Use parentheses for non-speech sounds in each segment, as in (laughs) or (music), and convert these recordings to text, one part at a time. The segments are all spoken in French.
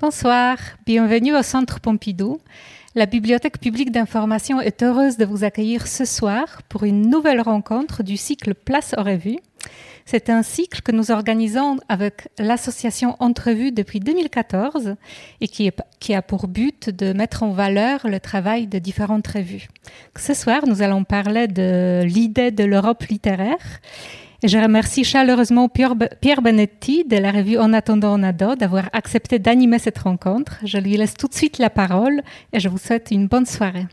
Bonsoir, bienvenue au Centre Pompidou. La Bibliothèque publique d'information est heureuse de vous accueillir ce soir pour une nouvelle rencontre du cycle Place aux revues. C'est un cycle que nous organisons avec l'association Entrevue depuis 2014 et qui, a pour but de mettre en valeur le travail de différentes revues. Ce soir, nous allons parler de l'idée de l'Europe littéraire je remercie chaleureusement Pierre Benetti de la revue En attendant Nado d'avoir accepté d'animer cette rencontre. Je lui laisse tout de suite la parole et je vous souhaite une bonne soirée.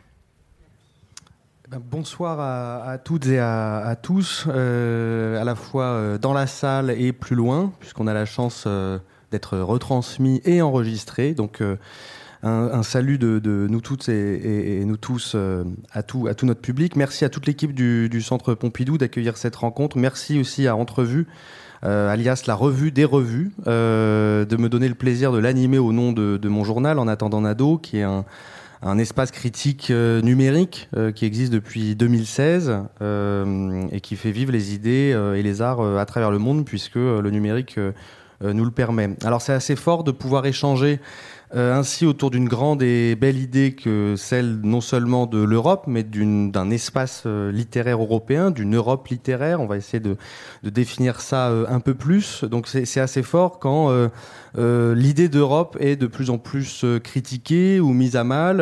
Eh ben, bonsoir à, toutes et à, tous, euh, à la fois euh, dans la salle et plus loin, puisqu'on a la chance euh, d'être retransmis et enregistré. Donc, un, salut de, nous toutes et, nous tous euh, à, tout, à tout notre public. Merci à toute l'équipe du, Centre Pompidou d'accueillir cette rencontre. Merci aussi à Entrevue. Euh, alias la revue des revues, euh, de me donner le plaisir de l'animer au nom de, mon journal En attendant Nado, qui est un, espace critique numérique qui existe depuis 2016 et qui fait vivre les idées et les arts à travers le monde, puisque le numérique nous le permet. Alors c'est assez fort de pouvoir échanger euh, ainsi autour d'une grande et belle idée que celle non seulement de l'Europe, mais d'un espace euh, littéraire européen, d'une Europe littéraire. On va essayer de, de définir ça euh, un peu plus. Donc c'est assez fort quand l'idée d'Europe est de plus en plus critiquée ou mise à mal,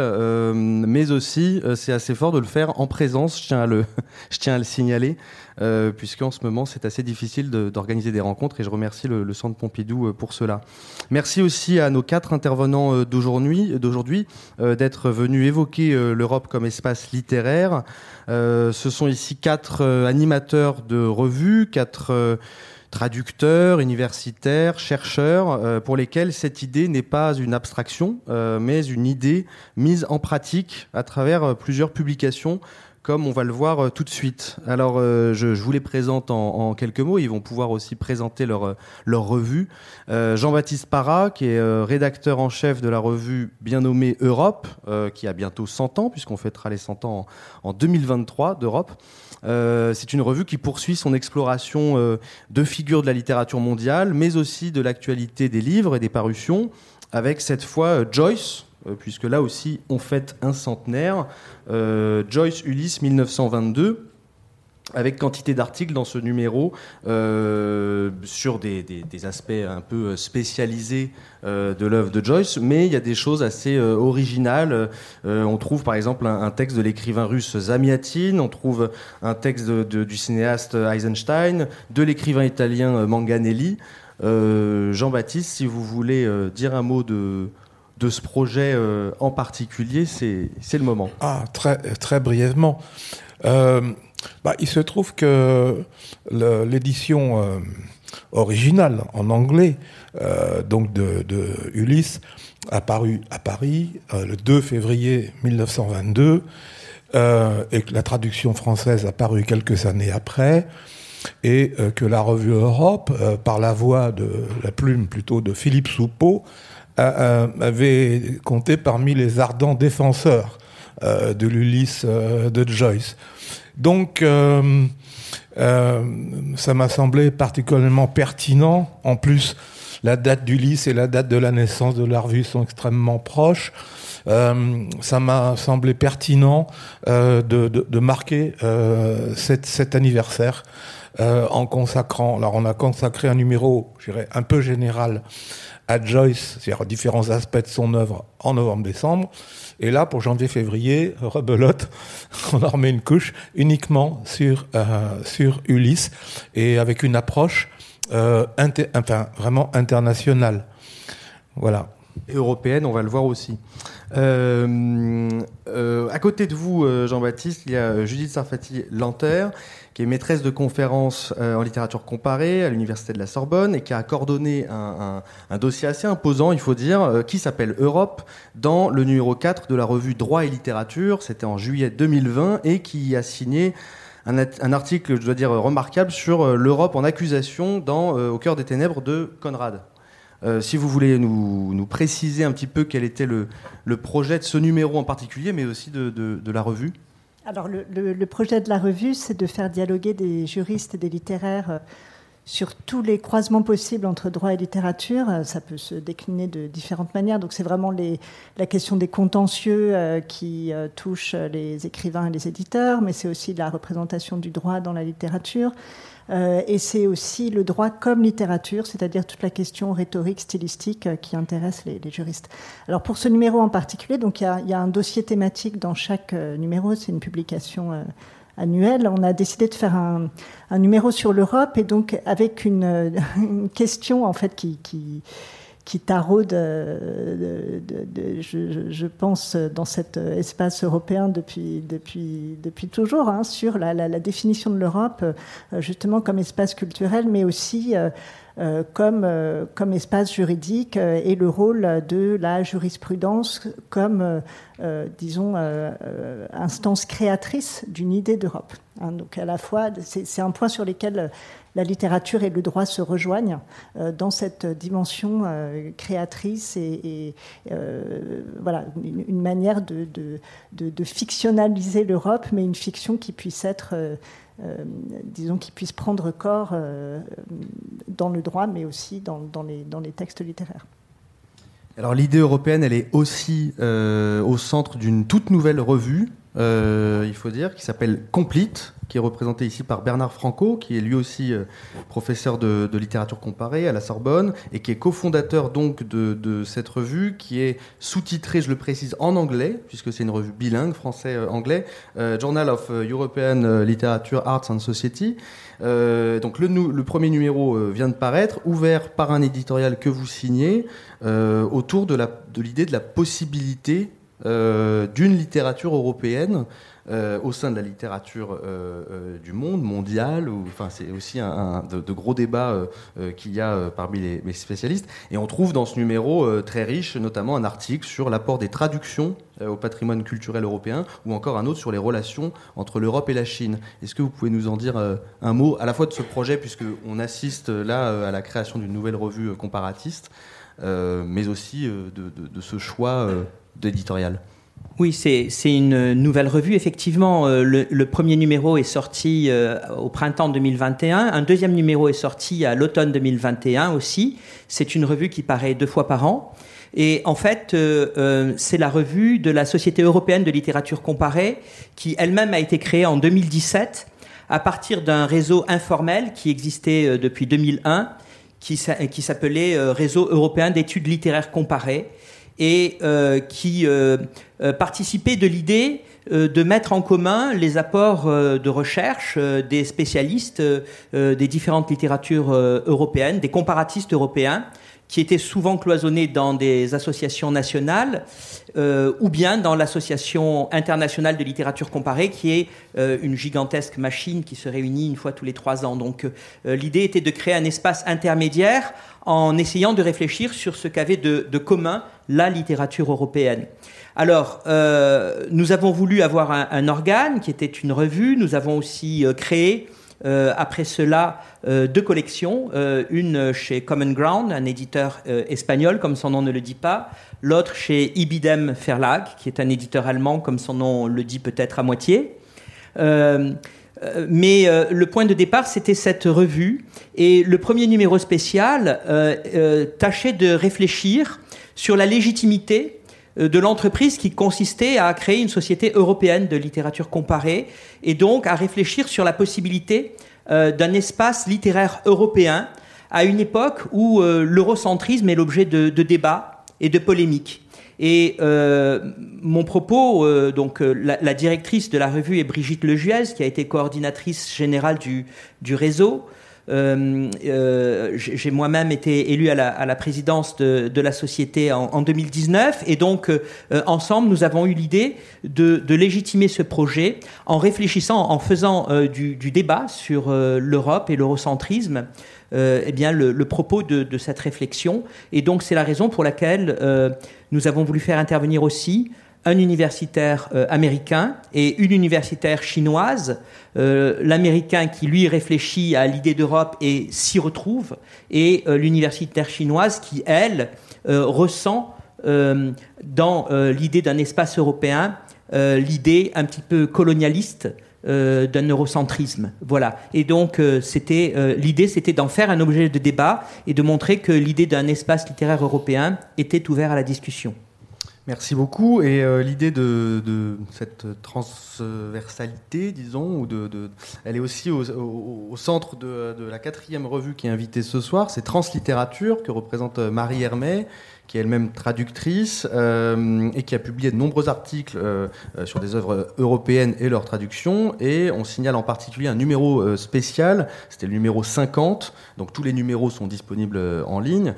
mais aussi c'est assez fort de le faire en présence. Je tiens à le, (laughs) je tiens à le signaler. Euh, puisqu'en ce moment c'est assez difficile d'organiser des rencontres et je remercie le, Centre Pompidou euh, pour cela. Merci aussi à nos quatre intervenants euh, d'aujourd'hui d'être venus évoquer l'Europe comme espace littéraire. ce sont ici quatre animateurs de revues, quatre traducteurs, universitaires, chercheurs, pour lesquels cette idée n'est pas une abstraction, mais une idée mise en pratique à travers plusieurs publications comme on va le voir euh, tout de suite. Alors, euh, je, vous les présente en, quelques mots. Ils vont pouvoir aussi présenter leur, euh, leur revue. Jean-Baptiste Parra, qui est rédacteur en chef de la revue bien nommée Europe, qui a bientôt 100 ans, puisqu'on fêtera les 100 ans en, en 2023 d'Europe. C'est une revue qui poursuit son exploration de figures de la littérature mondiale, mais aussi de l'actualité des livres et des parutions, avec cette fois Joyce, puisque là aussi on fête un centenaire. Euh, Joyce Ulysse 1922 avec quantité d'articles dans ce numéro euh, sur des, aspects un peu spécialisés de l'œuvre de Joyce, mais il y a des choses assez originales. on trouve par exemple un, texte de l'écrivain russe Zamiatin, on trouve un texte du cinéaste Eisenstein, de l'écrivain italien Manganelli. Jean-Baptiste, si vous voulez dire un mot de, de ce projet euh, en particulier, c'est le moment. Ah, très, très brièvement. Euh, bah, il se trouve que l'édition euh, originale en anglais, donc de, Ulysse, a paru à Paris le 2 février 1922 et que la traduction française a paru quelques années après et que la revue Europe, par la voix de la plume plutôt de Philippe Soupeau, avait compté parmi les ardents défenseurs euh, de l'Ulysse euh, de Joyce. Donc, euh, ça m'a semblé particulièrement pertinent. En plus, la date d'Ulysse et la date de la naissance de la revue sont extrêmement proches. ça m'a semblé pertinent de, marquer cet, anniversaire en consacrant. Alors, on a consacré un numéro, je dirais, un peu général Joyce, c'est-à-dire différents aspects de son œuvre en novembre-décembre. Et là, pour janvier-février, rebelote, (laughs) on en remet une couche uniquement sur, euh, Ulysse et avec une approche euh, enfin, vraiment internationale. Voilà. européenne, on va le voir aussi. Euh, à côté de vous, Jean-Baptiste, il y a Judith Sarfati-Lanter, qui est maîtresse de conférences euh, en littérature comparée à l'Université de la Sorbonne et qui a coordonné un, dossier assez imposant, il faut dire, euh, qui s'appelle Europe, dans le numéro 4 de la revue Droit et littérature, c'était en juillet 2020, et qui a signé un, article, je dois dire, remarquable sur euh, l'Europe en accusation dans Au cœur des ténèbres de Conrad. si vous voulez nous, préciser un petit peu quel était le, projet de ce numéro en particulier, mais aussi de la revue. Alors, le, projet de la revue, c'est de faire dialoguer des juristes et des littéraires euh, sur tous les croisements possibles entre droit et littérature. Euh, ça peut se décliner de différentes manières. Donc c'est vraiment la question des contentieux euh, qui touchent les écrivains et les éditeurs, mais c'est aussi la représentation du droit dans la littérature. Et c'est aussi le droit comme littérature, c'est-à-dire toute la question rhétorique, stylistique qui intéresse les, juristes. Alors pour ce numéro en particulier, donc il y a, un dossier thématique dans chaque numéro, c'est une publication annuel, on a décidé de faire un, numéro sur l'Europe et donc avec une, (laughs) question en fait qui, taraude, euh, je, pense, dans cet espace européen depuis, depuis, depuis toujours, hein, sur la, définition de l'Europe, euh, justement comme espace culturel, mais aussi euh, comme, comme espace juridique et le rôle de la jurisprudence comme, disons, instance créatrice d'une idée d'Europe. Hein. donc à la fois, c'est un point sur lequel la littérature et le droit se rejoignent dans cette dimension créatrice et, voilà une, manière de, fictionnaliser l'Europe, mais une fiction qui puisse être euh, disons, qui puisse prendre corps euh, dans le droit, mais aussi dans, les, textes littéraires. Alors l'idée européenne, elle est aussi euh, au centre d'une toute nouvelle revue, il faut dire, qui s'appelle Complete, qui est représenté ici par Bernard Franco, qui est lui aussi euh, professeur de, littérature comparée à la Sorbonne et qui est cofondateur donc de, cette revue, qui est sous-titrée, je le précise, en anglais, puisque c'est une revue bilingue, français-anglais, euh, Journal of European Literature, Arts and Society. Euh, donc le, le, premier numéro vient de paraître, ouvert par un éditorial que vous signez, autour de l'idée de, de la possibilité d'une littérature européenne euh, au sein de la littérature euh, euh, du monde, mondiale. enfin, c'est aussi un, de, gros débats qu'il y a parmi les, spécialistes. Et on trouve dans ce numéro très riche, notamment un article sur l'apport des traductions au patrimoine culturel européen, ou encore un autre sur les relations entre l'Europe et la Chine. Est-ce que vous pouvez nous en dire un mot, à la fois de ce projet, puisqu'on assiste là à la création d'une nouvelle revue comparatiste, mais aussi de ce choix d'éditorial? Oui, c'est une nouvelle revue. Effectivement, euh, le, premier numéro est sorti euh, au printemps 2021. Un deuxième numéro est sorti à l'automne 2021 aussi. C'est une revue qui paraît deux fois par an. Et en fait, euh, c'est la revue de la Société européenne de littérature comparée qui elle-même a été créée en 2017 à partir d'un réseau informel qui existait depuis 2001 qui s'appelait Réseau européen d'études littéraires comparées et euh, qui euh, euh, participait de l'idée de mettre en commun les apports de recherche des spécialistes des différentes littératures européennes, des comparatistes européens, qui étaient souvent cloisonnés dans des associations nationales ou bien dans l'association internationale de littérature comparée, qui est une gigantesque machine qui se réunit une fois tous les trois ans. Donc l'idée était de créer un espace intermédiaire en essayant de réfléchir sur ce qu'avait de, commun la littérature européenne. Alors, euh, nous avons voulu avoir un, organe qui était une revue. Nous avons aussi euh, créé, euh, après cela, deux collections. une chez Common Ground, un éditeur espagnol, comme son nom ne le dit pas. L'autre chez Ibidem Verlag, qui est un éditeur allemand, comme son nom le dit peut-être à moitié. Euh, mais euh, le point de départ, c'était cette revue. Et le premier numéro spécial euh, tâchait de réfléchir sur la légitimité de l'entreprise qui consistait à créer une société européenne de littérature comparée et donc à réfléchir sur la possibilité d'un espace littéraire européen à une époque où l'eurocentrisme est l'objet de, débats et de polémiques. Et euh, mon propos, euh, donc euh, la, directrice de la revue est Brigitte Lejuez, qui a été coordinatrice générale du réseau. J'ai moi-même été élu à la, présidence de, la société en, en 2019, et donc ensemble, nous avons eu l'idée de, légitimer ce projet en réfléchissant, en faisant du, débat sur l'Europe et l'eurocentrisme. Euh, eh bien, le, propos de, cette réflexion. Et donc, c'est la raison pour laquelle euh, nous avons voulu faire intervenir aussi un universitaire euh, américain et une universitaire chinoise. L'américain qui, lui, réfléchit à l'idée d'Europe et s'y retrouve, et l'universitaire chinoise qui, elle, ressent dans l'idée d'un espace européen l'idée un petit peu colonialiste d'un eurocentrisme. Voilà. Et donc, l'idée, c'était d'en faire un objet de débat et de montrer que l'idée d'un espace littéraire européen était ouvert à la discussion. Merci beaucoup. Et euh, l'idée de, cette transversalité, disons, ou de, elle est aussi au, centre de, la quatrième revue qui est invitée ce soir, c'est Translittérature, que représente Marie Hermet, qui est elle-même traductrice euh, et qui a publié de nombreux articles euh, euh, sur des œuvres européennes et leur traduction. Et on signale en particulier un numéro spécial, c'était le numéro 50, donc tous les numéros sont disponibles en ligne,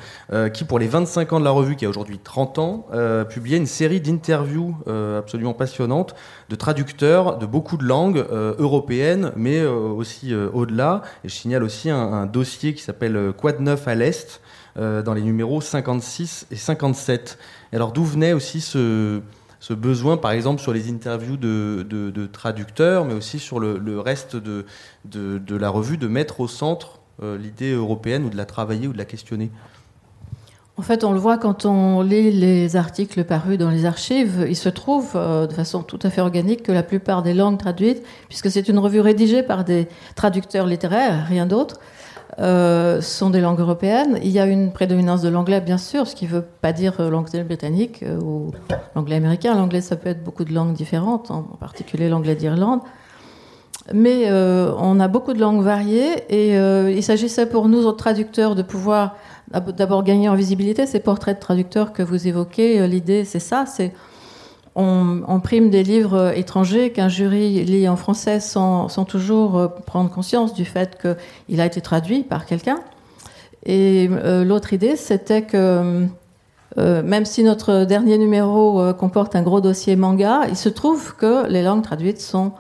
qui pour les 25 ans de la revue, qui a aujourd'hui 30 ans, publiait une série d'interviews absolument passionnantes de traducteurs de beaucoup de langues européennes, mais aussi au-delà. Et je signale aussi un, dossier qui s'appelle Quad neuf à l'Est, euh, dans les numéros 56 et 57. alors d'où venait aussi ce, besoin, par exemple, sur les interviews de, traducteurs, mais aussi sur le, reste de, de, la revue, de mettre au centre euh, l'idée européenne ou de la travailler ou de la questionner? En fait, on le voit quand on lit les articles parus dans les archives, il se trouve euh, de façon tout à fait organique que la plupart des langues traduites, puisque c'est une revue rédigée par des traducteurs littéraires, rien d'autre, euh, sont des langues européennes. Il y a une prédominance de l'anglais, bien sûr, ce qui ne veut pas dire euh, l'anglais britannique euh, ou l'anglais américain. L'anglais, ça peut être beaucoup de langues différentes, en particulier l'anglais d'Irlande. Mais on a beaucoup de langues variées et il s'agissait pour nous, autres traducteurs, de pouvoir d'abord gagner en visibilité. Ces portraits de traducteurs que vous évoquez, l'idée, c'est ça, on, prime des livres étrangers qu'un jury lit en français sans, toujours euh, prendre conscience du fait qu'il a été traduit par quelqu'un. Et euh, l'autre idée, c'était que euh, même si notre dernier numéro comporte un gros dossier manga, il se trouve que les langues traduites sont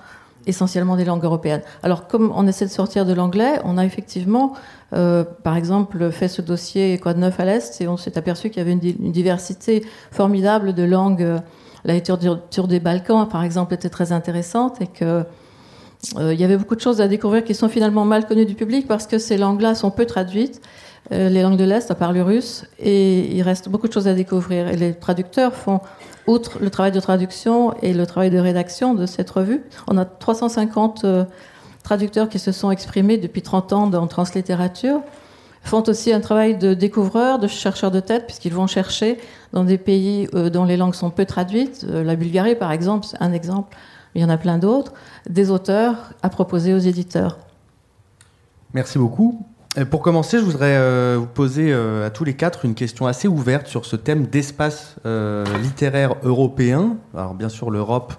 essentiellement des langues européennes. Alors, comme on essaie de sortir de l'anglais, on a effectivement, par exemple, fait ce dossier Quoi neuf à l'Est et on s'est aperçu qu'il y avait une, diversité formidable de langues la littérature des Balkans, par exemple, était très intéressante et que euh, il y avait beaucoup de choses à découvrir qui sont finalement mal connues du public parce que ces langues-là sont peu traduites, euh, les langues de l'Est, à part le russe, et il reste beaucoup de choses à découvrir. Et les traducteurs font, outre le travail de traduction et le travail de rédaction de cette revue, on a 350 euh, traducteurs qui se sont exprimés depuis 30 ans dans translittérature font aussi un travail de découvreur, de chercheur de tête, puisqu'ils vont chercher dans des pays euh, dont les langues sont peu traduites, euh, la Bulgarie par exemple, c'est un exemple, il y en a plein d'autres, des auteurs à proposer aux éditeurs. Merci beaucoup. pour commencer, je voudrais euh, vous poser à tous les quatre une question assez ouverte sur ce thème d'espace littéraire européen. Alors bien sûr, l'Europe,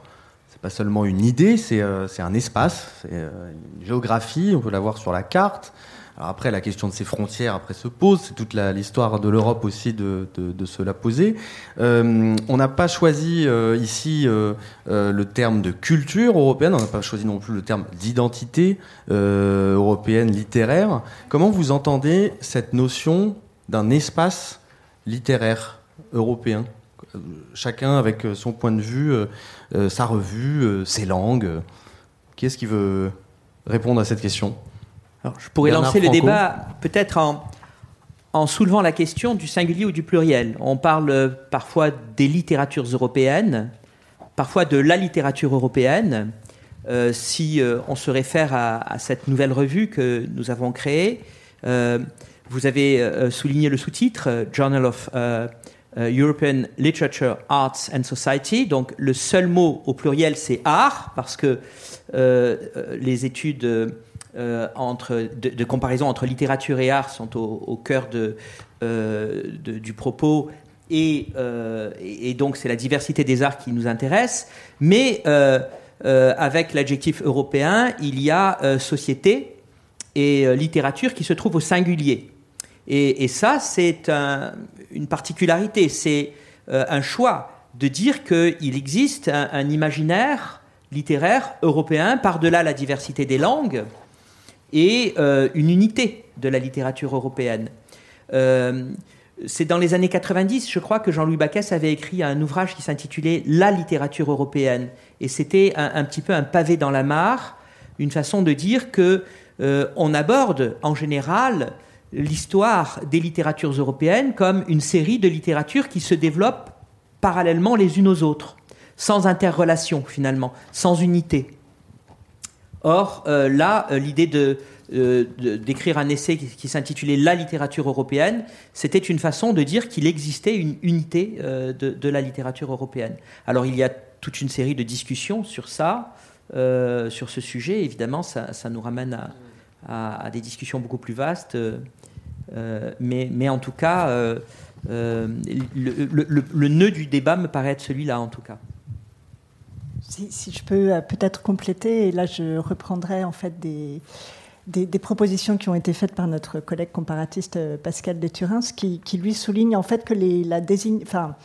c'est pas seulement une idée, c'est un espace, c'est une géographie, on peut la voir sur la carte. Alors après, la question de ces frontières après se pose. C'est toute l'histoire de l'Europe aussi de, de, se la poser. Euh, on n'a pas choisi euh, ici euh, le terme de culture européenne. On n'a pas choisi non plus le terme d'identité européenne littéraire. Comment vous entendez cette notion d'un espace littéraire européen? Chacun avec son point de vue, sa revue, ses langues. Qui est-ce qui veut répondre à cette question? Je pourrais lancer le débat peut-être en, soulevant la question du singulier ou du pluriel. On parle euh, parfois des littératures européennes, parfois de la littérature européenne. Euh, si euh, on se réfère à, cette nouvelle revue que nous avons créée, vous avez souligné le sous-titre Journal of European Literature, Arts and Society. Donc le seul mot au pluriel, c'est art, parce que les études euh, entre, de, comparaison entre littérature et art sont au, cœur euh, de, du propos. Euh, et, et, donc c'est la diversité des arts qui nous intéresse. Mais avec l'adjectif européen, il y a société et littérature qui se trouvent au singulier. Et, ça, c'est une particularité, c'est un choix de dire qu'il existe un, un imaginaire littéraire européen par-delà la diversité des langues et euh, une unité de la littérature européenne. Euh, c'est dans les années 90, je crois, que Jean-Louis Bacchès avait écrit un ouvrage qui s'intitulait La littérature européenne. Et c'était un, petit peu un pavé dans la mare, une façon de dire que euh, on aborde en général l'histoire des littératures européennes comme une série de littératures qui se développent parallèlement les unes aux autres, sans interrelation finalement, sans unité. Or, là, l'idée de d'écrire un essai qui, s'intitulait La littérature européenne, c'était une façon de dire qu'il existait une unité de, la littérature européenne. Alors il y a toute une série de discussions sur ça, sur ce sujet. Évidemment, ça, nous ramène à, des discussions beaucoup plus vastes. mais, en tout cas, euh, le, nœud du débat me paraît être celui-là, en tout cas. Si, je peux euh, peut-être compléter, et là je reprendrai en fait des, des, propositions qui ont été faites par notre collègue comparatiste euh, Pascal Déturins, qui, qui lui souligne en fait que la désigne, enfin,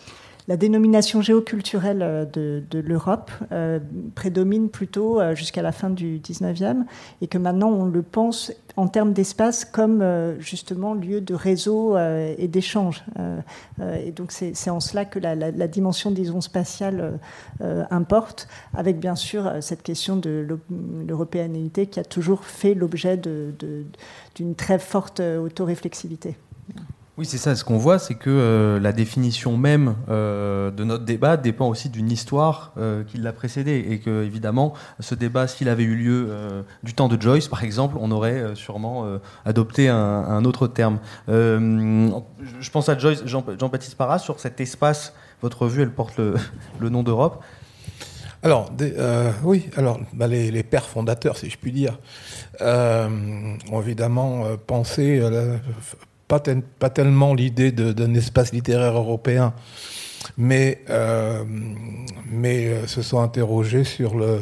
la dénomination géoculturelle euh, de, l'Europe euh, prédomine plutôt euh, jusqu'à la fin du 19e et que maintenant on le pense en termes d'espace comme justement lieu de réseau et d'échange. et donc c'est en cela que la, dimension, disons, spatiale importe, avec bien sûr cette question de l'européanité qui a toujours fait l'objet d'une très forte autoréflexivité. Oui, c'est ça. Ce qu'on voit, c'est que euh, la définition même euh, de notre débat dépend aussi d'une histoire euh, qui l'a précédé. Et que, évidemment, ce débat, s'il avait eu lieu du temps de Joyce, par exemple, on aurait sûrement adopté un, autre terme. je pense à Joyce, Jean-Baptiste Parra, sur cet espace. Votre vue, elle porte le, (laughs) nom d'Europe. Alors, oui, alors bah, les, pères fondateurs, si je puis dire, ont évidemment pensé pas, tellement l'idée d'un espace littéraire européen, mais, euh, mais euh, se sont interrogés sur le,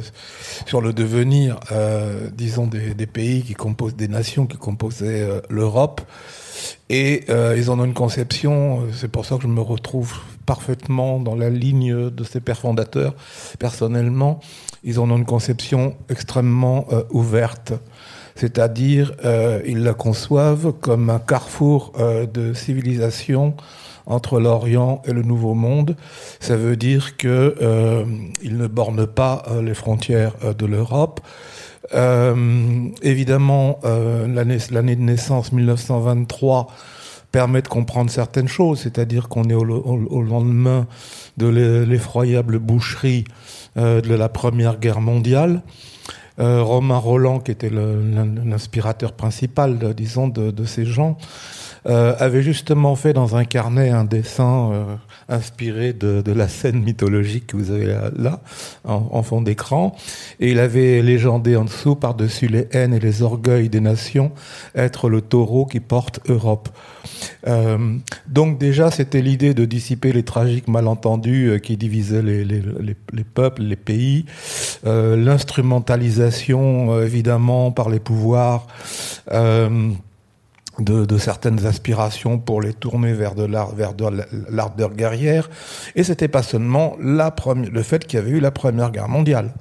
sur le devenir, euh, disons, des, pays qui composent, des nations qui composaient l'Europe. Et ils en ont une conception, c'est pour ça que je me retrouve parfaitement dans la ligne de ces pères fondateurs. Personnellement, ils en ont une conception extrêmement ouverte c'est-à-dire euh, ils la conçoivent comme un carrefour euh, de civilisation entre l'Orient et le Nouveau Monde. Ça veut dire qu'ils euh, ne bornent pas euh, les frontières de l'Europe. évidemment, l'année de naissance 1923 permet de comprendre certaines choses, c'est-à-dire qu'on est au, lendemain de l'effroyable boucherie de la Première Guerre mondiale. Euh, Romain Roland, qui était l'inspirateur principal, disons, de, ces gens, euh, avait justement fait dans un carnet un dessin euh, inspiré de, la scène mythologique que vous avez là, en, fond d'écran, et il avait légendé en dessous, par-dessus les haines et les orgueils des nations, être le taureau qui porte Europe. Euh, donc déjà, c'était l'idée de dissiper les tragiques malentendus euh, qui divisaient les, les, les, peuples, les pays, euh, l'instrumentalisation évidemment par les pouvoirs. De, de, certaines aspirations pour les tourner vers de l'art, vers de l'ardeur guerrière. Et c'était pas seulement la première, le fait qu'il y avait eu la première guerre mondiale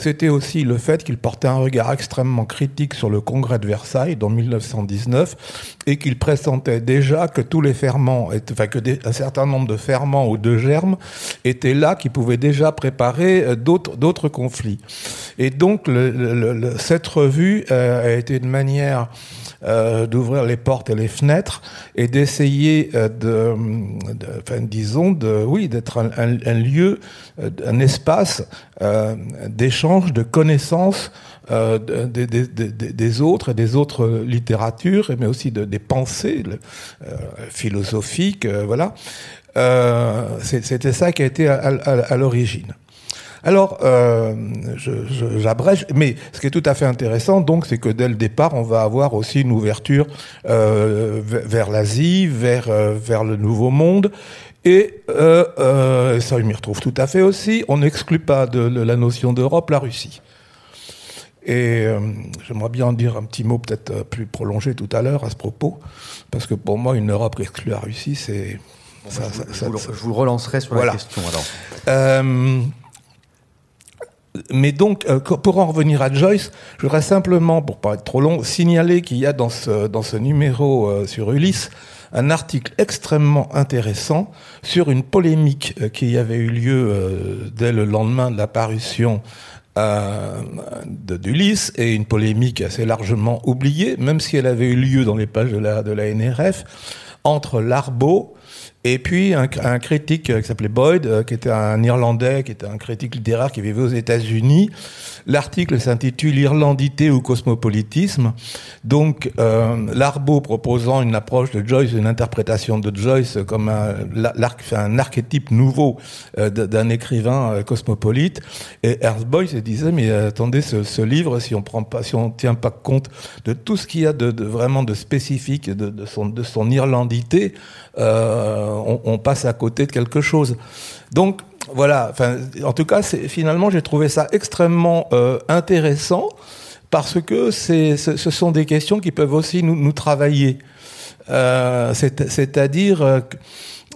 c'était aussi le fait qu'il portait un regard extrêmement critique sur le congrès de Versailles dans 1919 et qu'il pressentait déjà que tous les ferments, enfin que un certain nombre de ferments ou de germes étaient là qui pouvaient déjà préparer euh, d'autres d'autres conflits. Et donc le, cette revue euh, a été une manière euh, d'ouvrir les portes et les fenêtres et d'essayer euh, de, enfin, disons, de, oui, d'être un, lieu, euh, un espace d'échange, de connaissances des, des, des, autres et des autres littératures, mais aussi de, des pensées philosophiques, voilà. C'était ça qui a été à l'origine. Alors, euh, j'abrège, mais ce qui est tout à fait intéressant, donc, c'est que dès le départ, on va avoir aussi une ouverture euh, vers l'Asie, vers euh, vers le Nouveau Monde. Et ça, je m'y retrouve tout à fait aussi. On n'exclut pas de, la notion d'Europe la Russie. Et euh, j'aimerais bien en dire un petit mot peut-être plus prolongé tout à l'heure à ce propos, parce que pour moi, une Europe qui exclut la Russie, c'est... Bon, je, vous, je, vous, relancerai sur la question alors. Euh, mais donc, euh, pour en revenir à Joyce, je voudrais simplement, pour pas être trop long, signaler qu'il y a dans ce, dans ce numéro euh, sur Ulysse un article extrêmement intéressant sur une polémique euh, qui avait eu lieu dès le lendemain de la parution d'Ulysse, et une polémique assez largement oubliée, même si elle avait eu lieu dans les pages de la, de la NRF, entre Larbeau Et puis un, critique qui s'appelait Boyd, qui était un Irlandais, qui était un critique littéraire qui vivait aux États-Unis. L'article s'intitule Irlandité ou cosmopolitisme. Donc euh, Larbeau proposant une approche de Joyce, une interprétation de Joyce comme un, un archétype nouveau euh, d'un écrivain euh, cosmopolite. Et Ernst Boyd se disait mais attendez ce, livre si on prend pas, si on tient pas compte de tout ce qu'il y a de, vraiment de spécifique de, son, de son irlandité, on, passe à côté de quelque chose. Donc voilà, en tout cas, finalement, j'ai trouvé ça extrêmement euh, intéressant parce que ce sont des questions qui peuvent aussi nous, travailler. Euh, C'est-à-dire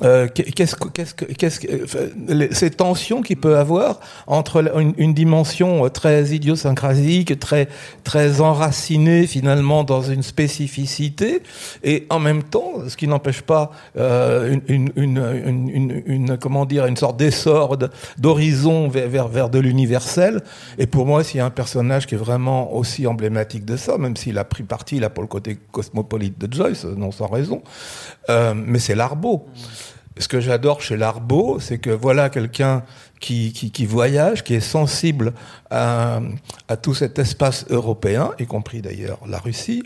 euh, euh, qu'est-ce qu'est-ce qu'est-ce que ces tensions qu'il peut avoir entre une, dimension très idiosyncrasique, très très enracinée finalement dans une spécificité, et en même temps, ce qui n'empêche pas euh, une, une, une, comment dire une sorte d'essor d'horizon vers, vers vers de l'universel. Et pour moi, s'il y a un personnage qui est vraiment aussi emblématique de ça, même s'il a pris parti là pour le côté cosmopolite de Joyce, non sans raison, euh, mais c'est Larbeau ce que j'adore chez Larbeau, c'est que voilà quelqu'un qui, voyage, qui est sensible à, tout cet espace européen, y compris d'ailleurs la Russie,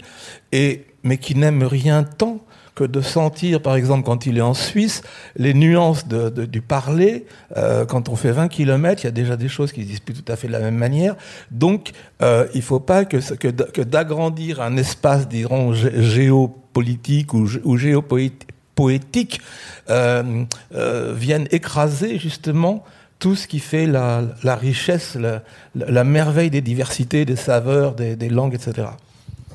mais qui n'aime rien tant que de sentir, par exemple, quand il est en Suisse, les nuances du parler. Euh, quand on fait 20 km, il y a déjà des choses qui ne disent plus tout à fait de la même manière. Donc, euh, il ne faut pas que, d'agrandir un espace, dirons, géopolitique ou géopolitique poétiques euh, euh, viennent écraser justement tout ce qui fait la, richesse, la, merveille des diversités, des saveurs, des, langues, etc.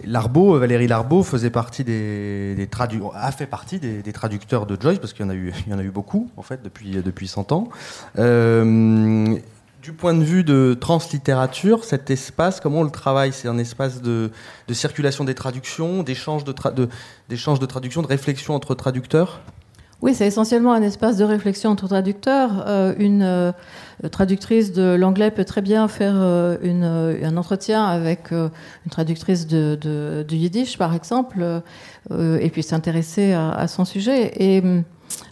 Larbeau, Valérie Larbeau faisait partie des, tradu a fait partie des, traducteurs de Joyce parce qu'il y en a eu, (laughs) il y en a eu beaucoup en fait depuis depuis 100 ans. Euh, du point de vue de translittérature, cet espace, comment on le travaille? C'est un espace de, circulation des traductions, d'échange de, de, de traduction, de réflexion entre traducteurs? Oui, c'est essentiellement un espace de réflexion entre traducteurs. Euh, une euh, traductrice de l'anglais peut très bien faire euh, un entretien avec une traductrice de, du yiddish, par exemple, et puis s'intéresser à, à, son sujet. Et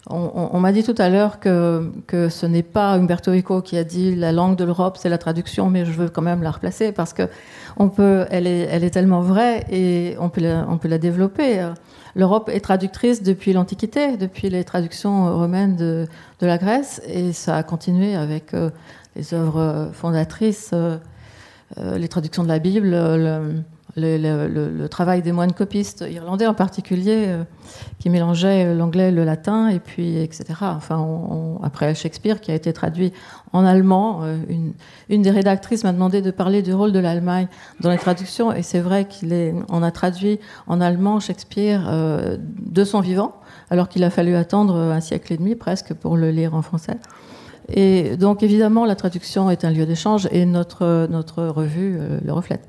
on, m'a dit tout à l'heure que, ce n'est pas Umberto Eco qui a dit la langue de l'Europe, c'est la traduction, mais je veux quand même la replacer parce que on peut, est, elle est tellement vraie et on peut la, développer. L'Europe est traductrice depuis l'Antiquité, depuis les traductions romaines de, la Grèce, et ça a continué avec euh, les œuvres fondatrices, euh, euh, les traductions de la Bible. Le, le, travail des moines copistes irlandais en particulier, euh, qui mélangeaient l'anglais, le latin, et puis etc. Enfin, après Shakespeare, qui a été traduit en allemand, euh, une, des rédactrices m'a demandé de parler du rôle de l'Allemagne dans les traductions, et c'est vrai qu'on a traduit en allemand Shakespeare euh, de son vivant, alors qu'il a fallu attendre un siècle et demi presque pour le lire en français. Et donc évidemment, la traduction est un lieu d'échange, et notre, notre revue le reflète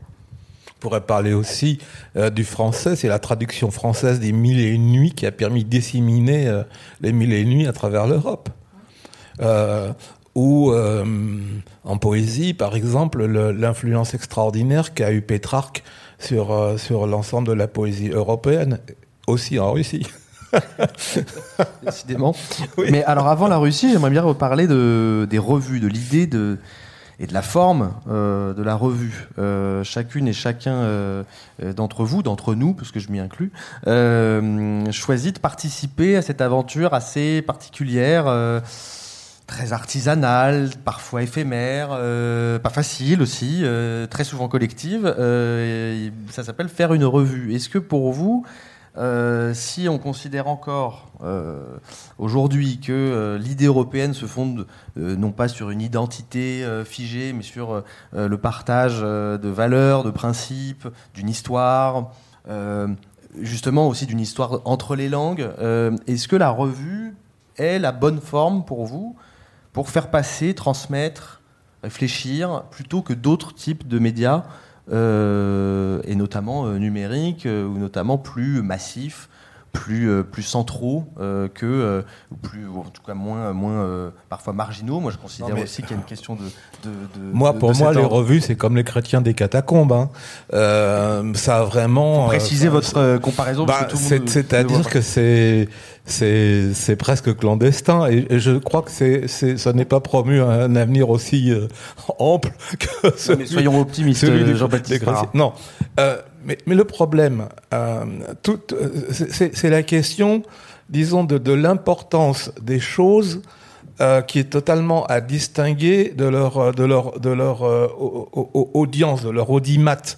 pourrait parler aussi euh, du français. C'est la traduction française des Mille et une nuits qui a permis de disséminer euh, les Mille et une nuits à travers l'Europe. Euh, ou en poésie, par exemple, l'influence extraordinaire qu'a eu Pétrarque sur, sur l'ensemble de la poésie européenne, aussi en Russie. (laughs) Décidément. Mais alors avant la Russie, j'aimerais bien reparler de, des revues, de l'idée de et de la forme euh, de la revue. Euh, chacune et chacun euh, d'entre vous, d'entre nous, puisque je m'y inclus, choisit de participer à cette aventure assez particulière très artisanale, parfois éphémère, pas facile aussi, très souvent collective. ça s'appelle faire une revue. Est-ce que pour vous, euh, si on considère encore euh, aujourd'hui que euh, l'idée européenne se fonde non pas sur une identité figée, mais sur le partage de valeurs, de principes, d'une histoire, justement aussi d'une histoire entre les langues, est-ce que la revue est la bonne forme pour vous pour faire passer, transmettre, réfléchir, plutôt que d'autres types de médias et notamment euh, numérique, euh, ou notamment plus massif, plus, euh, plus centraux euh, que, euh, ou plus, ou en tout cas moins, moins euh, parfois marginaux. Moi, je considère mais- aussi qu'il y a une question de. de- de- Moi, de- pour moi, les revues, c'est comme les chrétiens des catacombes. hein. Euh, ça a vraiment. euh, Précisez ça- votre euh, comparaison. Bah, C'est-à-dire que c'est c'est c'est presque clandestin et, et je crois que c'est c'est ça n'est pas promu à un avenir aussi euh, ample que celui, mais soyons optimistes, euh, Jean-Baptiste. Non, Euh, mais, le problème, euh, euh, c'est- la question, disons, de, l'importance des choses. euh, qui est totalement à distinguer de leur audience, de leur audimat.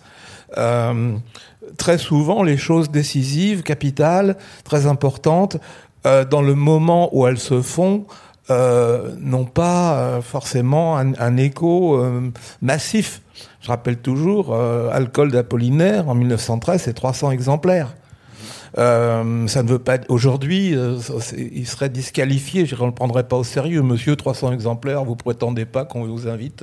Très souvent, les choses décisives, capitales, très importantes, dans le moment où elles se font, n'ont pas forcément un, écho massif. Je rappelle toujours, euh, Alcool d'Apollinaire, en 1913, c'est 300 exemplaires. Euh, ça ne veut pas. Aujourd'hui, euh, il serait disqualifié. Je ne le prendrais pas au sérieux. Monsieur, 300 exemplaires, vous prétendez pas qu'on vous invite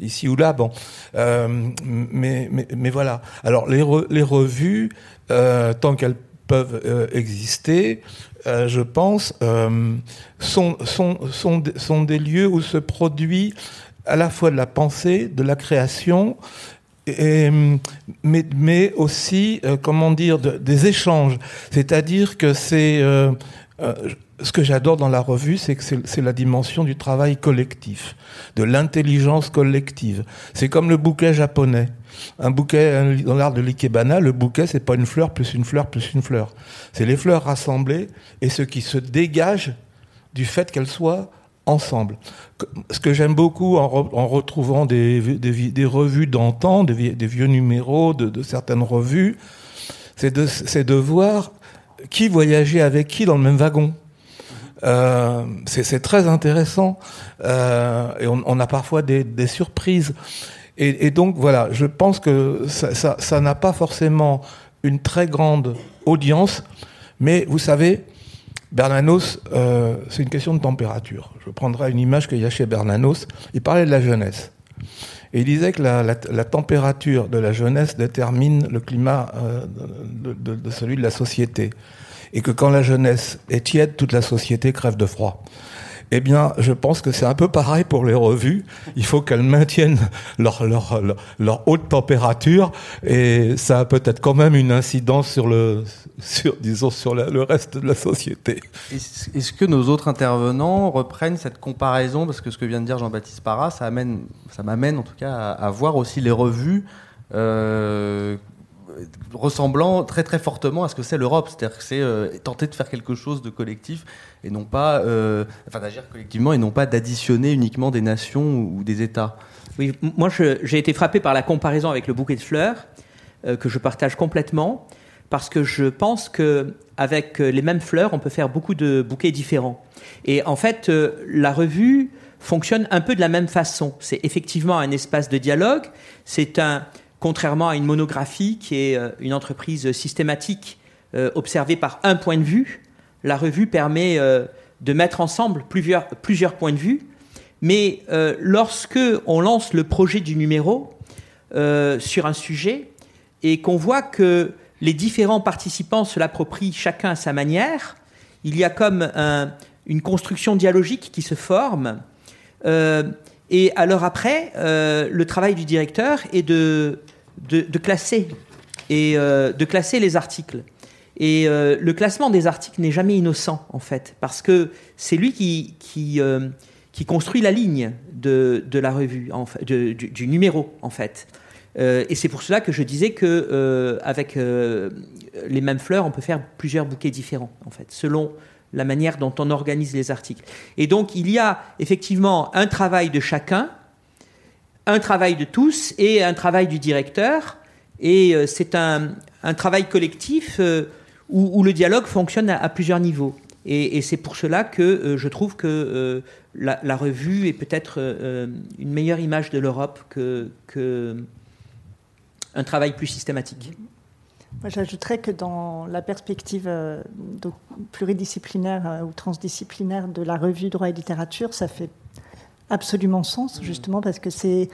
ici ou là. Bon, mais, mais, mais voilà. Alors les, les revues, tant qu'elles peuvent exister, je pense, sont, sont, sont, sont des lieux où se produit à la fois de la pensée, de la création, et, mais, mais aussi, euh, comment dire, de- des échanges. C'est-à-dire que c'est... euh, euh, ce que j'adore dans la revue, c'est que c'est la dimension du travail collectif, de l'intelligence collective. C'est comme le bouquet japonais. Un bouquet dans l'art de l'ikebana, le bouquet c'est pas une fleur plus une fleur plus une fleur. C'est les fleurs rassemblées et ce qui se dégage du fait qu'elles soient ensemble. Ce que j'aime beaucoup en, re- en retrouvant des, revues d'antan, des, vie- des vieux numéros de, certaines revues, c'est de, voir qui voyageait avec qui dans le même wagon. Euh, c'est très intéressant euh, et on, a parfois des, surprises. Et, donc voilà, je pense que ça n'a pas forcément une très grande audience, mais vous savez, Bernanos, euh, c'est une question de température. Je prendrai une image qu'il y a chez Bernanos. Il parlait de la jeunesse. Et il disait que la, température de la jeunesse détermine le climat euh, de celui de la société. Et que quand la jeunesse est tiède, toute la société crève de froid. Eh bien, je pense que c'est un peu pareil pour les revues. Il faut qu'elles maintiennent leur, haute température et ça a peut-être quand même une incidence sur le, sur, disons, sur le reste de la société. Est-ce que nos autres intervenants reprennent cette comparaison? Parce que ce que vient de dire Jean-Baptiste Parra, ça amène, ça m'amène en tout cas à, à voir aussi les revues euh, ressemblant très très fortement à ce que c'est l'Europe. C'est-à-dire que c'est euh, tenter de faire quelque chose de collectif et non pas, euh, enfin d'agir collectivement et non pas d'additionner uniquement des nations ou des États. Oui, moi j'ai été frappé par la comparaison avec le bouquet de fleurs, euh, que je partage complètement, parce que je pense que avec les mêmes fleurs, on peut faire beaucoup de bouquets différents. Et en fait, la revue fonctionne un peu de la même façon. C'est effectivement un espace de dialogue. C'est un, contrairement à une monographie qui est euh, une entreprise systématique euh, observée par un point de vue, la revue permet euh, de mettre ensemble plusieurs, points de vue mais lorsque on lance le projet du numéro sur un sujet et qu'on voit que les différents participants se l'approprient chacun à sa manière, il y a comme un- une construction dialogique qui se forme. Et alors après, le travail du directeur est de, de, classer et euh, de classer les articles. Et euh, le classement des articles n'est jamais innocent en fait, parce que c'est lui qui, qui, euh, construit la ligne de, de la revue, de- du, du numéro en fait. Et c'est pour cela que je disais que avec les mêmes fleurs, on peut faire plusieurs bouquets différents en fait, selon la manière dont on organise les articles. Et donc il y a effectivement un travail de chacun, un travail de tous et un travail du directeur. Et euh, c'est un, travail collectif euh, où, le dialogue fonctionne à, plusieurs niveaux. Et, c'est pour cela que euh, je trouve que la, revue est peut-être une meilleure image de l'Europe que, que un travail plus systématique. J'ajouterais que dans la perspective pluridisciplinaire ou transdisciplinaire de la revue Droit et Littérature, ça fait absolument sens, justement, parce que c'est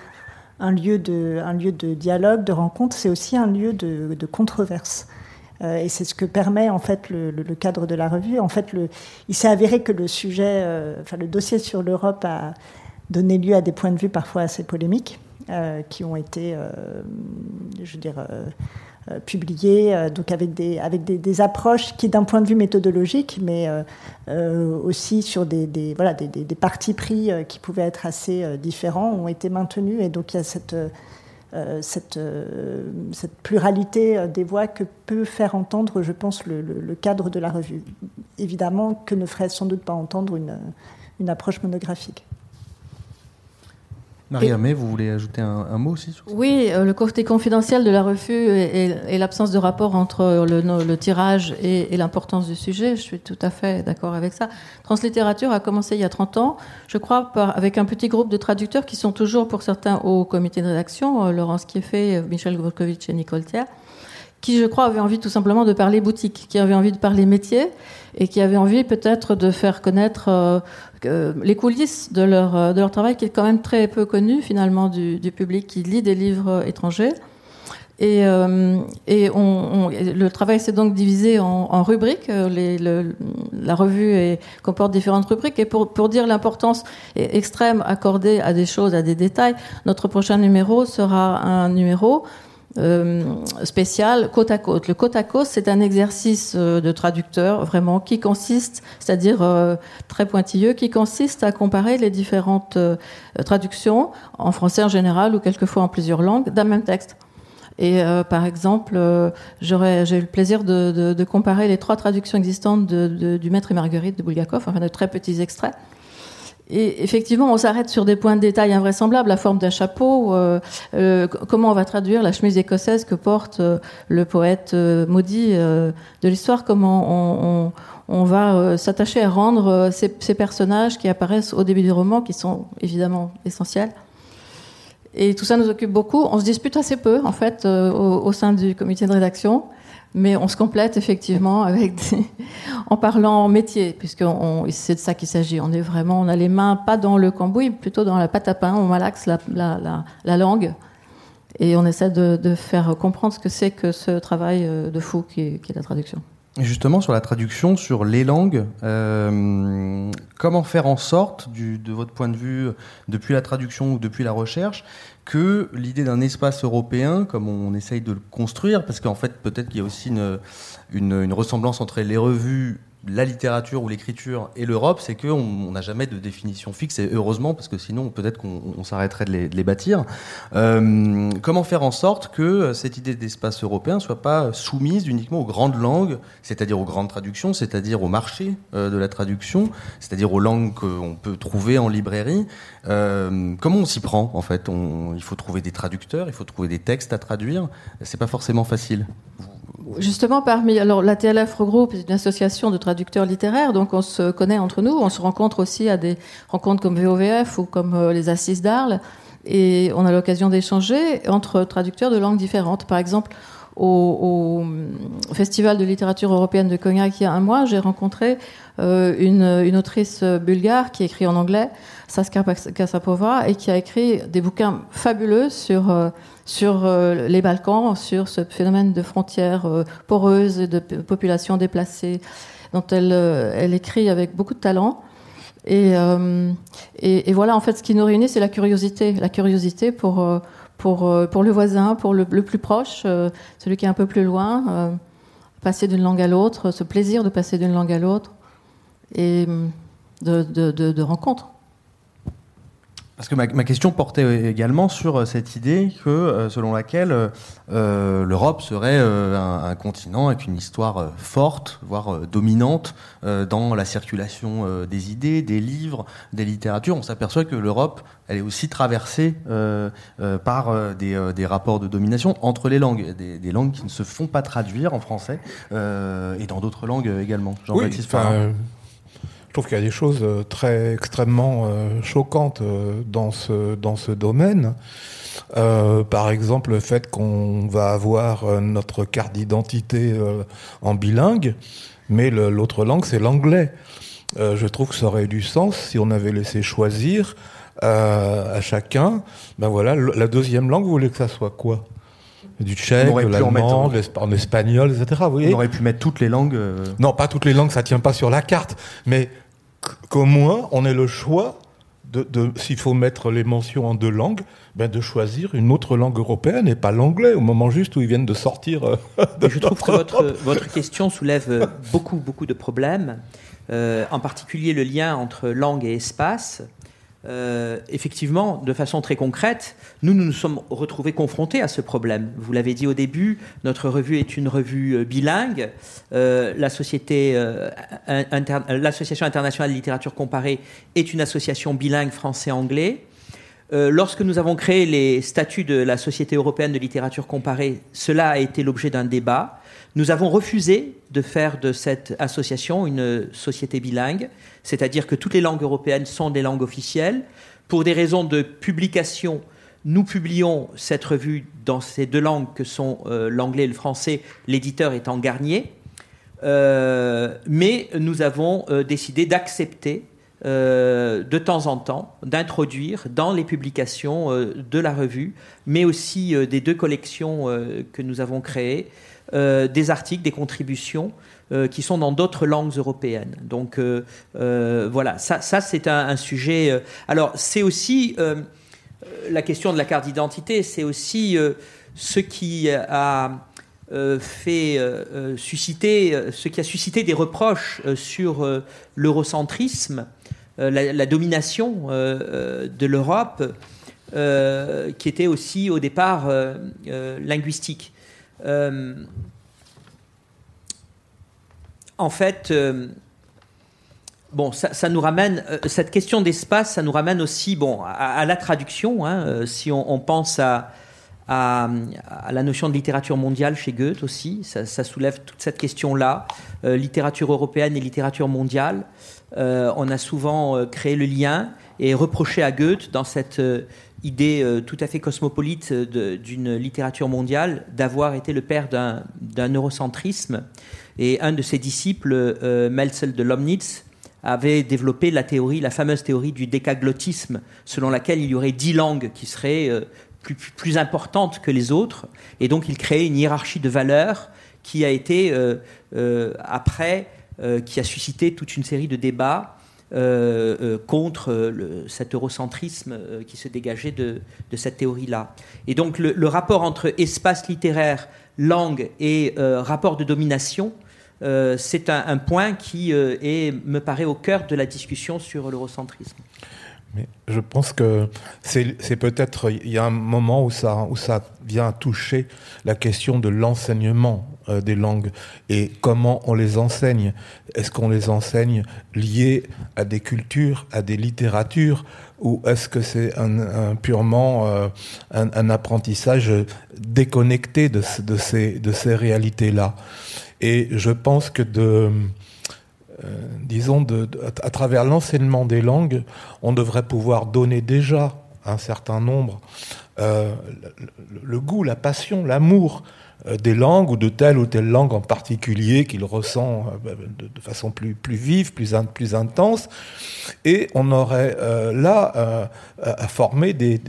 un lieu de, un lieu de dialogue, de rencontre, c'est aussi un lieu de, de controverse. et c'est ce que permet en fait le, cadre de la revue. En fait, le, il s'est avéré que le sujet, enfin le dossier sur l'Europe a donné lieu à des points de vue parfois assez polémiques, qui ont été, je veux dire euh, publiés, euh, donc avec des, avec des, approches qui, d'un point de vue méthodologique, mais euh, aussi sur des, des voilà, des, des, partis pris qui pouvaient être assez différents, ont été maintenus. Et donc il y a cette, cette, cette, pluralité des voix que peut faire entendre, je pense, le, le, cadre de la revue. Évidemment que ne ferait sans doute pas entendre une, une approche monographique. Marie-Amé, vous voulez ajouter un, mot aussi sur ça? Oui, euh, le côté confidentiel de la revue et, l'absence de rapport entre le, tirage et, l'importance du sujet, je suis tout à fait d'accord avec ça. Translittérature a commencé il y a 30 ans, je crois, avec un petit groupe de traducteurs qui sont toujours pour certains au comité de rédaction, euh, Laurence Kieffé, euh, Michel Volkovitch et Nicole Thiers qui, je crois, avait envie tout simplement de parler boutique, qui avait envie de parler métier et qui avait envie peut-être de faire connaître euh, les coulisses de leur, euh, de leur travail, qui est quand même très peu connu finalement du, public qui lit des livres étrangers. Et, euh, et on, le travail s'est donc divisé en, rubriques. La revue est, comporte différentes rubriques. Et pour, pour dire l'importance extrême accordée à des choses, à des détails, notre prochain numéro sera un numéro euh, spécial côte à côte. Le côte à côte, c'est un exercice euh, de traducteur vraiment qui consiste, c'est-à-dire euh, très pointilleux, qui consiste à comparer les différentes traductions en français en général ou quelquefois en plusieurs langues d'un même texte. Et par exemple, j'aurais, j'ai eu le plaisir de, de, comparer les trois traductions existantes de, du Maître et Marguerite de Bulgakov, enfin de très petits extraits. Et effectivement, on s'arrête sur des points de détail invraisemblables, la forme d'un chapeau, euh, euh, comment on va traduire la chemise écossaise que porte euh, le poète maudit de l'histoire, comment on, va s'attacher à rendre ces, personnages qui apparaissent au début du roman, qui sont évidemment essentiels. Et tout ça nous occupe beaucoup. On se dispute assez peu, en fait, au sein du comité de rédaction mais on se complète effectivement avec en parlant métier, puisque c'est de ça qu'il s'agit. On est vraiment, on a les mains pas dans le cambouis, plutôt dans la pâte à pain, on malaxe la, la, la, langue et on essaie de, faire comprendre ce que c'est que ce travail euh, de fou qui est, la traduction. Justement, sur la traduction, sur les langues, euh, comment faire en sorte, de votre point de vue, depuis la traduction ou depuis la recherche, que l'idée d'un espace européen, comme on essaye de le construire, parce qu'en fait peut-être qu'il y a aussi une, ressemblance entre les revues la littérature ou l'écriture et l'Europe, c'est qu'on n'a jamais de définition fixe, et heureusement, parce que sinon peut-être qu'on s'arrêterait de, les, bâtir. Euh, comment faire en sorte que cette idée d'espace européen soit pas soumise uniquement aux grandes langues, c'est-à-dire aux grandes traductions, c'est-à-dire au marché euh, de la traduction, c'est-à-dire aux langues qu'on peut trouver en librairie? Euh, Comment on s'y prend en fait? Il faut trouver des traducteurs, il faut trouver des textes à traduire, c'est pas forcément facile. Justement, parmi alors la TLF regroupe une association de traducteurs littéraires, donc on se connaît entre nous, on se rencontre aussi à des rencontres comme VOVF ou comme euh, les Assises d'Arles, et on a l'occasion d'échanger entre traducteurs de langues différentes. Par exemple, au, Festival de littérature européenne de Cognac il y a un mois, j'ai rencontré euh, une, une, autrice bulgare qui écrit en anglais, Saskia Kasapova, et qui a écrit des bouquins fabuleux sur euh, sur euh, les Balkans, sur ce phénomène de frontières euh, poreuses et de populations déplacées, dont elle, euh, elle écrit avec beaucoup de talent. Et, voilà, en fait, ce qui nous réunit, c'est la curiosité. La curiosité pour, pour, le voisin, pour le, plus proche, celui qui est un peu plus loin, passer d'une langue à l'autre, ce plaisir de passer d'une langue à l'autre, et de, de, de, de rencontres. Parce que ma, question portait également sur euh, cette idée que, euh, selon laquelle euh, l'Europe serait un, continent avec une histoire forte, voire dominante, dans la circulation des idées, des livres, des littératures. On s'aperçoit que l'Europe, elle est aussi traversée par des, rapports de domination entre les langues, des, des, langues qui ne se font pas traduire en français et dans d'autres langues également. Jean-Baptiste oui, je trouve qu'il y a des choses euh, très extrêmement euh, choquantes euh, dans ce, dans ce domaine. par exemple, le fait qu'on va avoir notre carte d'identité en bilingue, mais l'autre langue, c'est l'anglais. je trouve que ça aurait du sens si on avait laissé choisir à chacun. Ben voilà, la deuxième langue, vous voulez que ça soit quoi? Du tchèque, de l'allemand, en espagnol, etc. Vous voyez? on aurait pu mettre toutes les langues. Non, pas toutes les langues, ça tient pas sur la carte, mais qu'au moins on ait le choix de, de s'il faut mettre les mentions en deux langues, ben de choisir une autre langue européenne et pas l'anglais au moment juste où ils viennent de sortir. De je trouve que votre, votre question soulève beaucoup, beaucoup de problèmes. Euh, en particulier le lien entre langue et espace. Euh, effectivement, de façon très concrète, nous, nous sommes retrouvés confrontés à ce problème. Vous l'avez dit au début, notre revue est une revue euh, bilingue. société, l'Association internationale de littérature comparée est une association bilingue français-anglais. lorsque nous avons créé les statuts de la Société européenne de littérature comparée, cela a été l'objet d'un débat. Nous avons refusé de faire de cette association une société bilingue, c'est-à-dire que toutes les langues européennes sont des langues officielles. Pour des raisons de publication, nous publions cette revue dans ces deux langues que sont euh, l'anglais et le français, l'éditeur étant Garnier. Euh, mais nous avons euh, décidé d'accepter de temps en temps d'introduire dans les publications de la revue, mais aussi des deux collections que nous avons créées, euh, des articles, des contributions euh, qui sont dans d'autres langues européennes. Donc euh, voilà, ça, c'est un, sujet. alors c'est aussi la question de la carte d'identité, c'est aussi ce qui a fait susciter, ce qui a suscité des reproches sur l'eurocentrisme, la, la, domination de l'Europe, qui était aussi au départ linguistique. Euh, en fait, euh, bon, ça, nous ramène, euh, cette question d'espace, ça nous ramène aussi bon, à, la traduction. Hein, si on, pense à, à, la notion de littérature mondiale chez Goethe aussi, ça, soulève toute cette question-là, littérature européenne et littérature mondiale. on a souvent créé le lien et reproché à Goethe dans cette idée euh, tout à fait cosmopolite d'une littérature mondiale, d'avoir été le père d'un eurocentrisme. Et un de ses disciples, euh, Melzel de Lomnitz, avait développé la théorie, la fameuse théorie du décaglottisme, selon laquelle il y aurait dix langues qui seraient euh, plus, plus, importantes que les autres. Et donc il créait une hiérarchie de valeurs qui a été, après, qui a suscité toute une série de débats euh, euh, contre le, cet eurocentrisme euh, qui se dégageait de, cette théorie-là. Et donc le, rapport entre espace littéraire, langue et rapport de domination, c'est un, point qui est, me paraît au cœur de la discussion sur l'eurocentrisme. Mais je pense que c'est peut-être, il y a un moment où ça, où ça vient toucher la question de l'enseignement euh, des langues et comment on les enseigne. Est-ce qu'on les enseigne liés à des cultures, à des littératures, ou est-ce que c'est un, purement euh, un, apprentissage déconnecté de, de ces, de ces réalités-là? Et je pense que de euh, disons, de, à travers l'enseignement des langues, on devrait pouvoir donner déjà un certain nombre le, goût, la passion, l'amour des langues ou de telle ou telle langue en particulier qu'il ressent euh, de, façon plus, plus vive, plus, plus intense. Et on aurait là à former, des,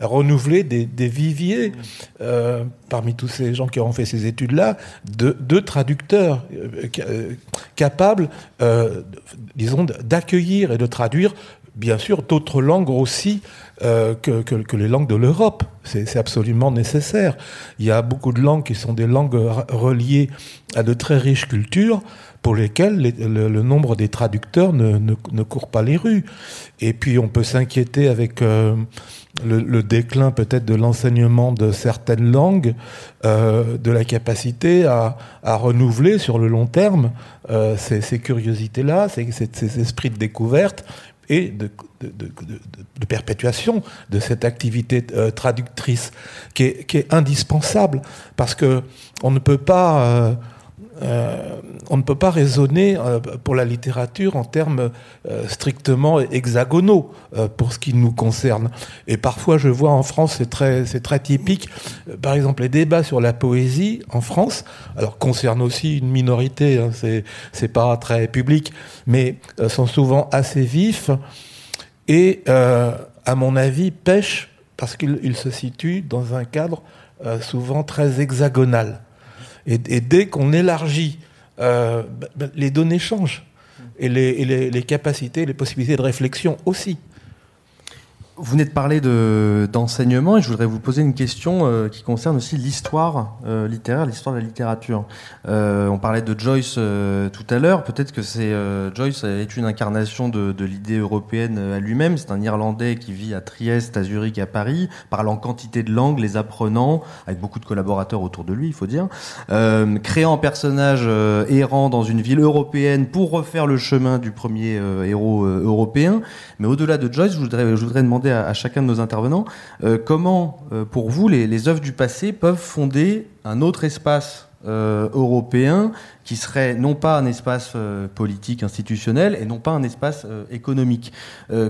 à renouveler des, viviers parmi tous ces gens qui ont fait ces études-là, de, traducteurs capables, disons, d'accueillir et de traduire bien sûr d'autres langues aussi euh, que, les langues de l'Europe. C'est absolument nécessaire. Il y a beaucoup de langues qui sont des langues reliées à de très riches cultures pour lesquelles le, nombre des traducteurs ne, ne, court pas les rues. Et puis on peut s'inquiéter avec euh, le, déclin peut-être de l'enseignement de certaines langues, euh, de la capacité à, à, renouveler sur le long terme ces, ces curiosités-là, ces, ces, esprits de découverte, et de, perpétuation de cette activité euh, traductrice qui est, indispensable parce que on ne peut pas euh, on ne peut pas raisonner euh, pour la littérature en termes euh, strictement hexagonaux pour ce qui nous concerne. Et parfois, je vois en France, c'est très, c'est très typique, par exemple, les débats sur la poésie en France, alors concernent aussi une minorité, hein, c'est, c'est pas très public, mais sont souvent assez vifs et, à mon avis, pêchent parce qu'ils se situent dans un cadre souvent très hexagonal. Et, dès qu'on élargit, bah, bah, les données changent. Et les capacités, les possibilités de réflexion aussi. Vous venez de parler d'enseignement et je voudrais vous poser une question euh, qui concerne aussi l'histoire euh, littéraire, l'histoire de la littérature. Euh, on parlait de Joyce tout à l'heure. Peut-être que c'est Joyce est une incarnation de, l'idée européenne à lui-même. C'est un Irlandais qui vit à Trieste, à Zurich, à Paris, parlant quantité de langues, les apprenant, avec beaucoup de collaborateurs autour de lui, il faut dire, créant un personnage errant dans une ville européenne pour refaire le chemin du premier héros européen. Mais au-delà de Joyce, je voudrais, je voudrais demander à, chacun de nos intervenants euh, comment, euh, pour vous, les, les, œuvres du passé peuvent fonder un autre espace euh, européen qui serait non pas un espace politique institutionnel et non pas un espace économique.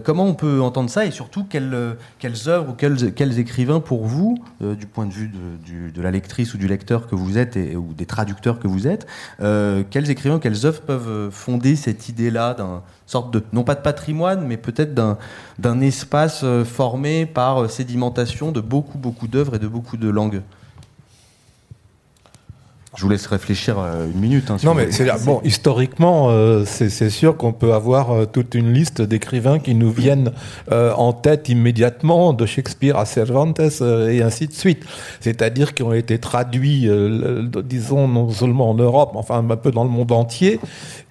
comment on peut entendre ça et surtout quelles, œuvres ou quels, écrivains pour vous, du point de vue de, la lectrice ou du lecteur que vous êtes ou des traducteurs que vous êtes, quels écrivains, quelles œuvres peuvent fonder cette idée-là d'un sorte de, non pas de patrimoine, mais peut-être d'un espace euh, formé par euh, sédimentation de beaucoup, beaucoup d'œuvres et de beaucoup de langues? Je vous laisse réfléchir euh, une minute. Hein, non, mais c'est bon. Historiquement, euh, c'est sûr qu'on peut avoir euh, toute une liste d'écrivains qui nous viennent en tête immédiatement, de Shakespeare à Cervantes et ainsi de suite. C'est-à-dire qui ont été traduits, disons non seulement en Europe, mais enfin un peu dans le monde entier,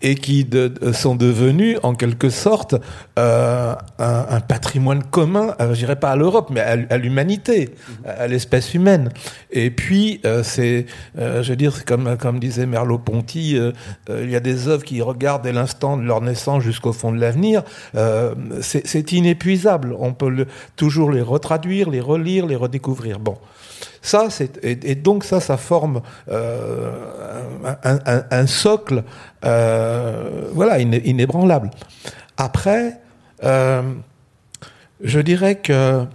et qui sont devenus en quelque sorte un, un, patrimoine commun. je dirais pas à l'Europe, mais à, à l'humanité, à, l'espèce humaine. Et puis c'est, je veux dire comme, disait Merleau-Ponty, euh, euh, il y a des œuvres qui regardent dès l'instant de leur naissance jusqu'au fond de l'avenir. Euh, c'est inépuisable. On peut toujours les retraduire, les relire, les redécouvrir. Bon. Ça, et, donc ça, ça forme un, socle, voilà, inébranlable. Après, je dirais que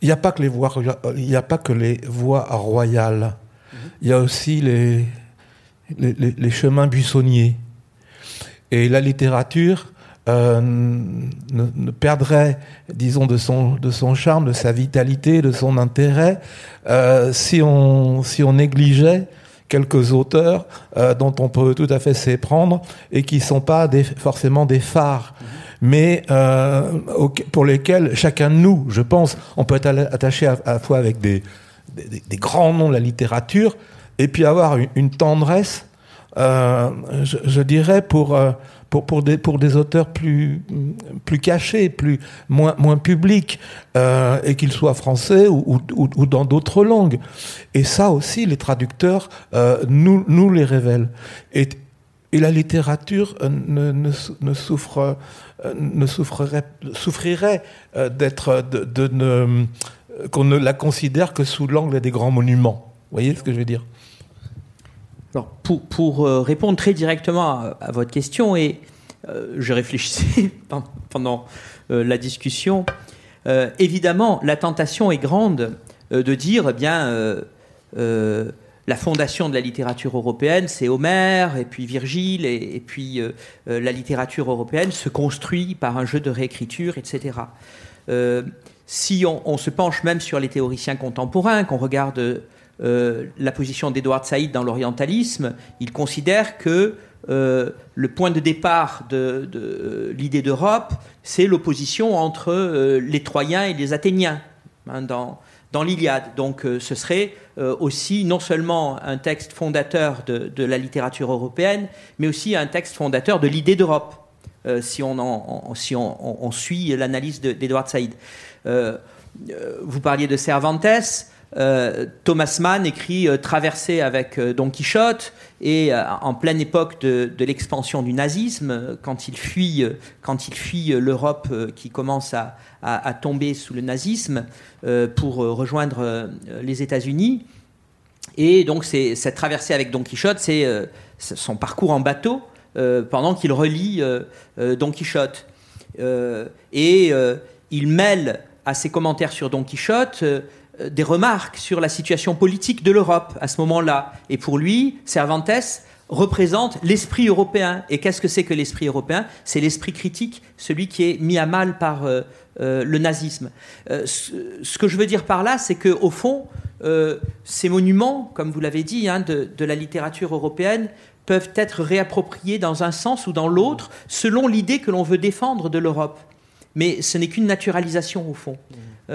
il n'y a pas que les voies, il a pas que les voies royales. Il y a aussi les, les, chemins buissonniers. Et la littérature euh, ne, perdrait, disons, de son, de son charme, de sa vitalité, de son intérêt, euh, si, on, si on négligeait quelques auteurs euh, dont on peut tout à fait s'éprendre et qui ne sont pas des, forcément des phares mais euh, pour lesquels chacun de nous, je pense, on peut être attaché à, la fois avec des, des, grands noms de la littérature, et puis avoir une, tendresse, euh, je, dirais, pour, euh, pour, pour, des, pour des auteurs plus, plus cachés, plus, moins, moins publics, et qu'ils soient français ou, ou, dans d'autres langues. Et ça aussi, les traducteurs nous, nous les révèlent. Et la littérature euh, ne, souffre euh, ne souffrirait, souffrirait euh, d'être, de, ne, qu'on ne la considère que sous l'angle des grands monuments. Vous voyez ce que je veux dire? Alors, pour, pour répondre très directement à, votre question, et je réfléchissais (laughs) pendant la discussion, évidemment, la tentation est grande de dire, eh bien, la fondation de la littérature européenne, c'est Homère, et puis Virgile, et, puis euh, euh, la littérature européenne se construit par un jeu de réécriture, etc. Euh, si on, se penche même sur les théoriciens contemporains, qu'on regarde la position d'Edouard Saïd dans l'orientalisme, il considère que le point de départ de, l'idée d'Europe, c'est l'opposition entre les Troyens et les Athéniens. Hein, dans, dans l'Iliade. Donc euh, ce serait euh, aussi non seulement un texte fondateur de, la littérature européenne, mais aussi un texte fondateur de l'idée d'Europe, euh, si, on, suit l'analyse d'Edouard Saïd. vous parliez de Cervantes. Thomas Mann écrit Traversée avec Don Quichotte et en pleine époque de, l'expansion du nazisme, quand il fuit, quand il fuit l'Europe qui commence à, à, tomber sous le nazisme euh, pour euh, rejoindre euh, les États-Unis. Et donc, cette traversée avec Don Quichotte, c'est son parcours en bateau pendant qu'il relit Don Quichotte. et il mêle à ses commentaires sur Don Quichotte des remarques sur la situation politique de l'Europe à ce moment-là. Et pour lui, Cervantes représente l'esprit européen. Et qu'est-ce que c'est que l'esprit européen? C'est l'esprit critique, celui qui est mis à mal par euh, euh, le nazisme. Euh, ce, que je veux dire par là, c'est que au fond, ces monuments, comme vous l'avez dit, hein, de, de, la littérature européenne, peuvent être réappropriés dans un sens ou dans l'autre, selon l'idée que l'on veut défendre de l'Europe. Mais ce n'est qu'une naturalisation au fond. Mmh.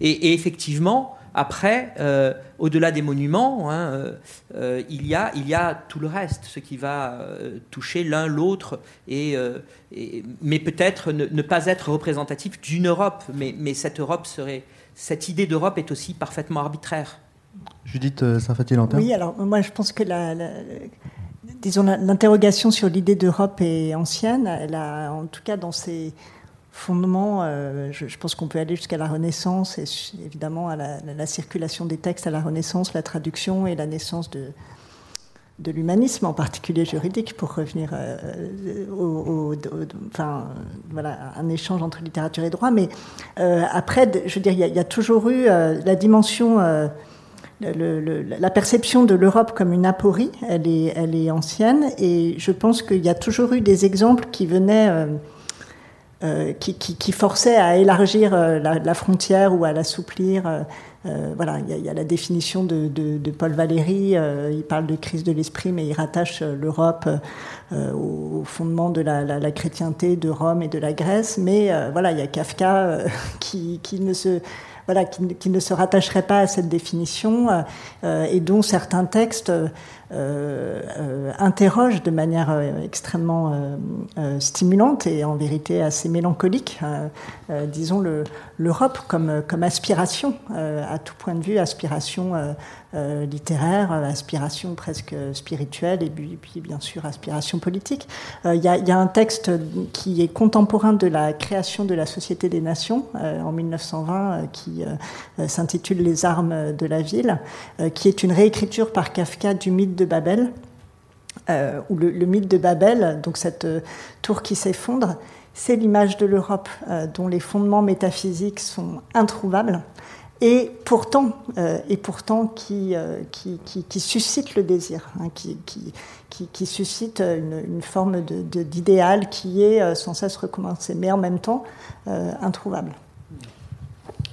Et, et, effectivement, après, euh, au-delà des monuments, hein, euh, euh, il, y a, il y a tout le reste, ce qui va toucher l'un l'autre, et, mais peut-être ne, pas être représentatif d'une Europe. Mais, mais, cette Europe serait, cette idée d'Europe est aussi parfaitement arbitraire. Judith saint lantin Oui, alors moi je pense que la, disons l'interrogation sur l'idée d'Europe est ancienne. Elle a, en tout cas dans ses fondement, euh, je, pense qu'on peut aller jusqu'à la Renaissance et évidemment à la, circulation des textes à la Renaissance, la traduction et la naissance de, de l'humanisme, en particulier juridique, pour revenir euh, enfin, voilà, un échange entre littérature et droit. Mais euh, après, je veux dire, il y, a toujours eu la dimension. la perception de l'Europe comme une aporie, elle est, elle est ancienne, et je pense qu'il y a toujours eu des exemples qui venaient euh, qui, forçait à élargir euh, la, frontière ou à l'assouplir. Euh, voilà, il y, a la définition de, Paul Valéry. il parle de crise de l'esprit, mais il rattache l'Europe au fondement de la, chrétienté de Rome et de la Grèce. Mais voilà, il y a Kafka (laughs) qui, ne se voilà, qui, ne se rattacherait pas à cette définition et dont certains textes interroge de manière euh, extrêmement stimulante et en vérité assez mélancolique, disons, l'Europe comme, comme aspiration, à tout point de vue, aspiration littéraire, aspiration presque spirituelle et puis, bien sûr aspiration politique. Il y, a un texte qui est contemporain de la création de la Société des Nations en 1920 qui s'intitule Les armes de la ville, qui est une réécriture par Kafka du mythe de Babel, euh, ou le, mythe de Babel, donc cette euh, tour qui s'effondre, c'est l'image de l'Europe euh, dont les fondements métaphysiques sont introuvables et pourtant, et pourtant qui, qui, qui, suscite le désir, hein, qui, qui, suscite une, forme d'idéal de, qui est sans cesse recommencé, mais en même temps introuvable.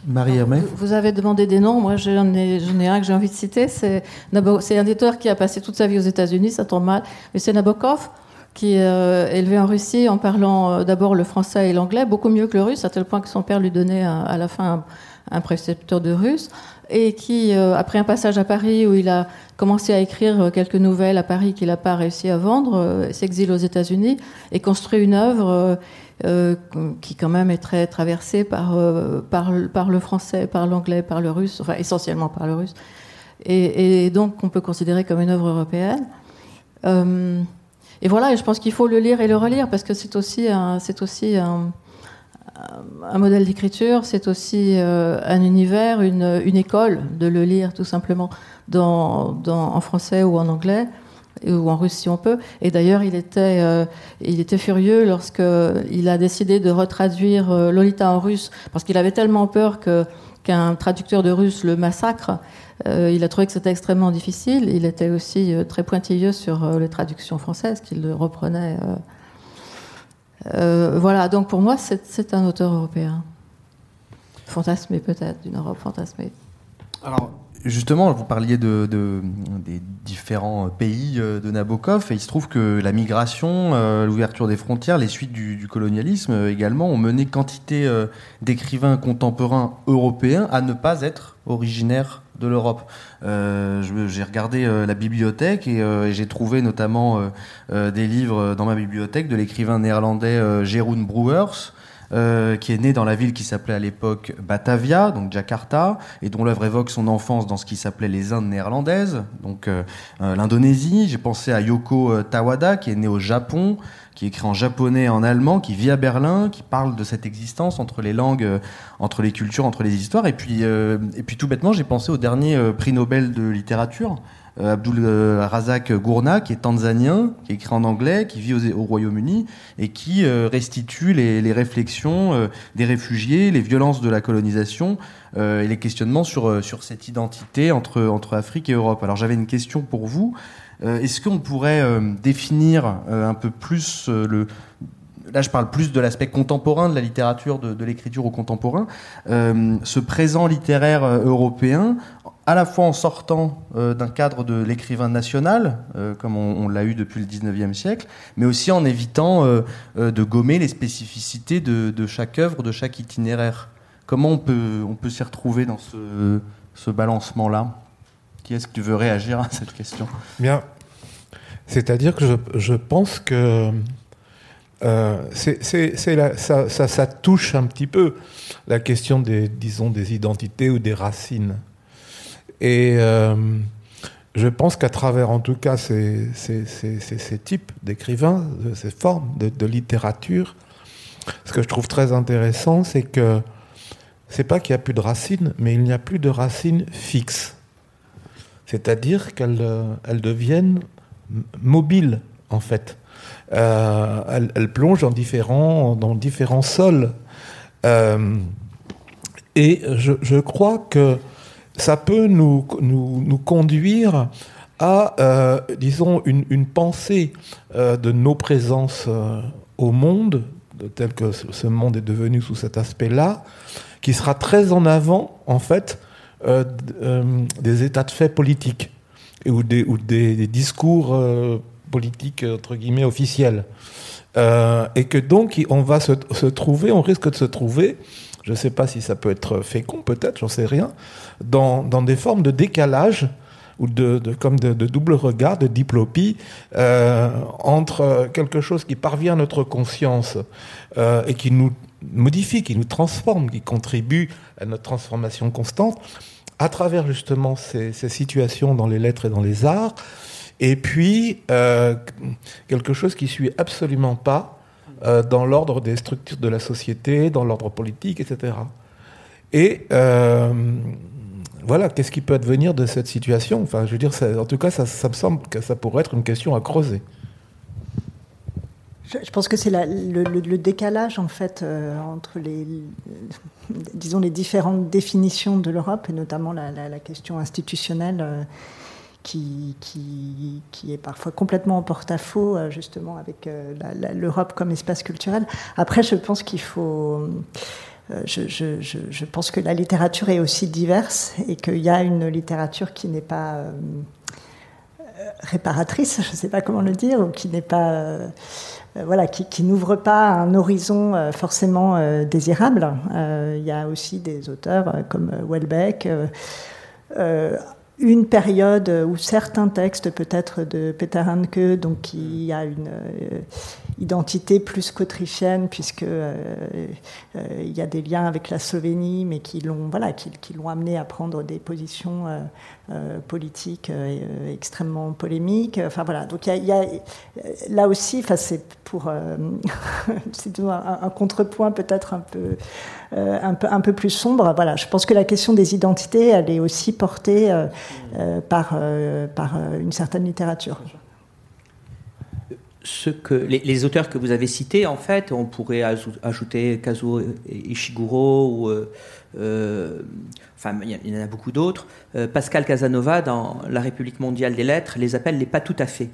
Marie Hermé. Vous avez demandé des noms. Moi, j'en ai, ai, un que j'ai envie de citer. C'est un éditeur qui a passé toute sa vie aux États-Unis, ça tombe mal. Mais c'est Nabokov, qui est euh, élevé en Russie en parlant euh, d'abord le français et l'anglais, beaucoup mieux que le russe, à tel point que son père lui donnait à, la fin un, précepteur de russe. Et qui, euh, après un passage à Paris où il a commencé à écrire quelques nouvelles à Paris qu'il n'a pas réussi à vendre, s'exile aux États-Unis et construit une œuvre euh, qui quand même est très traversée par, euh, le français, par l'anglais, par le russe, enfin essentiellement par le russe, et, donc on peut considérer comme une œuvre européenne. Euh, et voilà, et je pense qu'il faut le lire et le relire parce que c'est aussi un, c'est aussi un, modèle d'écriture, c'est aussi un univers, une, école de le lire tout simplement en français ou en anglais ou en russe si on peut. Et d'ailleurs, il était, euh, il était furieux lorsqu'il a décidé de retraduire euh, Lolita en russe, parce qu'il avait tellement peur que qu'un traducteur de russe le massacre. Euh, il a trouvé que c'était extrêmement difficile. Il était aussi très pointilleux sur les traductions françaises, qu'il reprenait. voilà, donc pour moi, c'est un auteur européen. Fantasmé peut-être, d'une Europe fantasmée. Alors, Justement, vous parliez de, des différents pays euh, de Nabokov, et il se trouve que la migration, euh, l'ouverture des frontières, les suites du, colonialisme euh, également ont mené quantité d'écrivains contemporains européens à ne pas être originaires de l'Europe. j'ai regardé la bibliothèque et, j'ai trouvé notamment des livres dans ma bibliothèque de l'écrivain néerlandais Jeroen Brouwers, euh, qui est né dans la ville qui s'appelait à l'époque Batavia, donc Jakarta, et dont l'œuvre évoque son enfance dans ce qui s'appelait les Indes néerlandaises, donc euh, euh, l'Indonésie. J'ai pensé à Yoko Tawada, qui est né au Japon, qui écrit en japonais et en allemand, qui vit à Berlin, qui parle de cette existence entre les langues, entre les cultures, entre les histoires. Et puis, et puis tout bêtement, j'ai pensé au dernier prix Nobel de littérature, Abdul euh, Razak Gourna, qui est tanzanien, qui écrit en anglais, qui vit au, Royaume-Uni et qui euh, restitue les, réflexions des réfugiés, les violences de la colonisation et les questionnements sur, sur cette identité entre, entre Afrique et Europe. Alors j'avais une question pour vous. Est-ce qu'on pourrait définir un peu plus le là je parle plus de l'aspect contemporain de la littérature, de, l'écriture au contemporain, ce présent littéraire européen, à la fois en sortant d'un cadre de l'écrivain national, comme on, l'a eu depuis le 19e siècle, mais aussi en évitant de gommer les spécificités de, chaque œuvre, de chaque itinéraire. Comment on peut, on peut s'y retrouver dans ce, ce balancement-là? Qui est-ce qui veut réagir à cette question? Bien. C'est-à-dire que je, je, pense que euh, c'est, ça, ça, ça, touche un petit peu la question des, disons, des identités ou des racines. Et euh, je pense qu'à travers, en tout cas, ces, types d'écrivains, ces formes de, littérature, ce que je trouve très intéressant, c'est que c'est pas qu'il n'y a plus de racines, mais il n'y a plus de racines fixes. C'est-à-dire qu'elles euh, elles deviennent mobiles, en fait. Euh, elles, plongent dans différents, dans différents sols. Et je, je, crois que ça peut nous, nous, nous conduire à, euh, disons, une, une pensée euh, de nos présences euh, au monde, tel que ce monde est devenu sous cet aspect-là, qui sera très en avant, en fait, des états de fait politiques ou des, ou des, discours politiques, entre guillemets, officiels. Et que donc, on va se, se, trouver, on risque de se trouver, je ne sais pas si ça peut être fécond, peut-être, j'en sais rien, dans, dans des formes de décalage ou de, comme de, double regard, de diplopie, euh, entre quelque chose qui parvient à notre conscience euh, et qui nous modifie, qui nous transforme, qui contribue à notre transformation constante, à travers justement ces, ces situations dans les lettres et dans les arts, et puis euh, quelque chose qui suit absolument pas euh, dans l'ordre des structures de la société, dans l'ordre politique, etc. Et euh, voilà, qu'est-ce qui peut advenir de cette situation? Enfin, je veux dire, en tout cas, ça, me semble que ça pourrait être une question à creuser. Je pense que c'est le, décalage en fait euh, entre les, disons les différentes définitions de l'Europe et notamment la, question institutionnelle qui, qui, qui, est parfois complètement en porte-à-faux euh, justement avec euh, l'Europe comme espace culturel. Après, je pense qu'il faut euh, je, je, je, pense que la littérature est aussi diverse et qu'il y a une littérature qui n'est pas réparatrice, je ne sais pas comment le dire, ou qui n'est pas voilà, qui, qui n'ouvre pas un horizon forcément désirable. Il y a aussi des auteurs comme Welbeck. Une période où certains textes, peut-être de Peter Handke, donc qui a une identité plus qu'autrichienne, puisque euh, euh, il y a des liens avec la Slovénie, mais qui l'ont voilà, qui, qui l'ont amené à prendre des positions euh, euh politiques euh, extrêmement polémiques. Enfin voilà, donc il y, y a, là aussi, enfin c'est pour (laughs) c'est un, un, contrepoint peut-être un peu un peu un peu plus sombre. Voilà, je pense que la question des identités, elle est aussi portée par par une certaine littérature les, auteurs que vous avez cités, en fait, on pourrait ajouter Kazuo Ishiguro euh, euh, enfin il y, en a beaucoup d'autres. Euh, Pascal Casanova dans La République mondiale des lettres les appelle les pas tout à fait.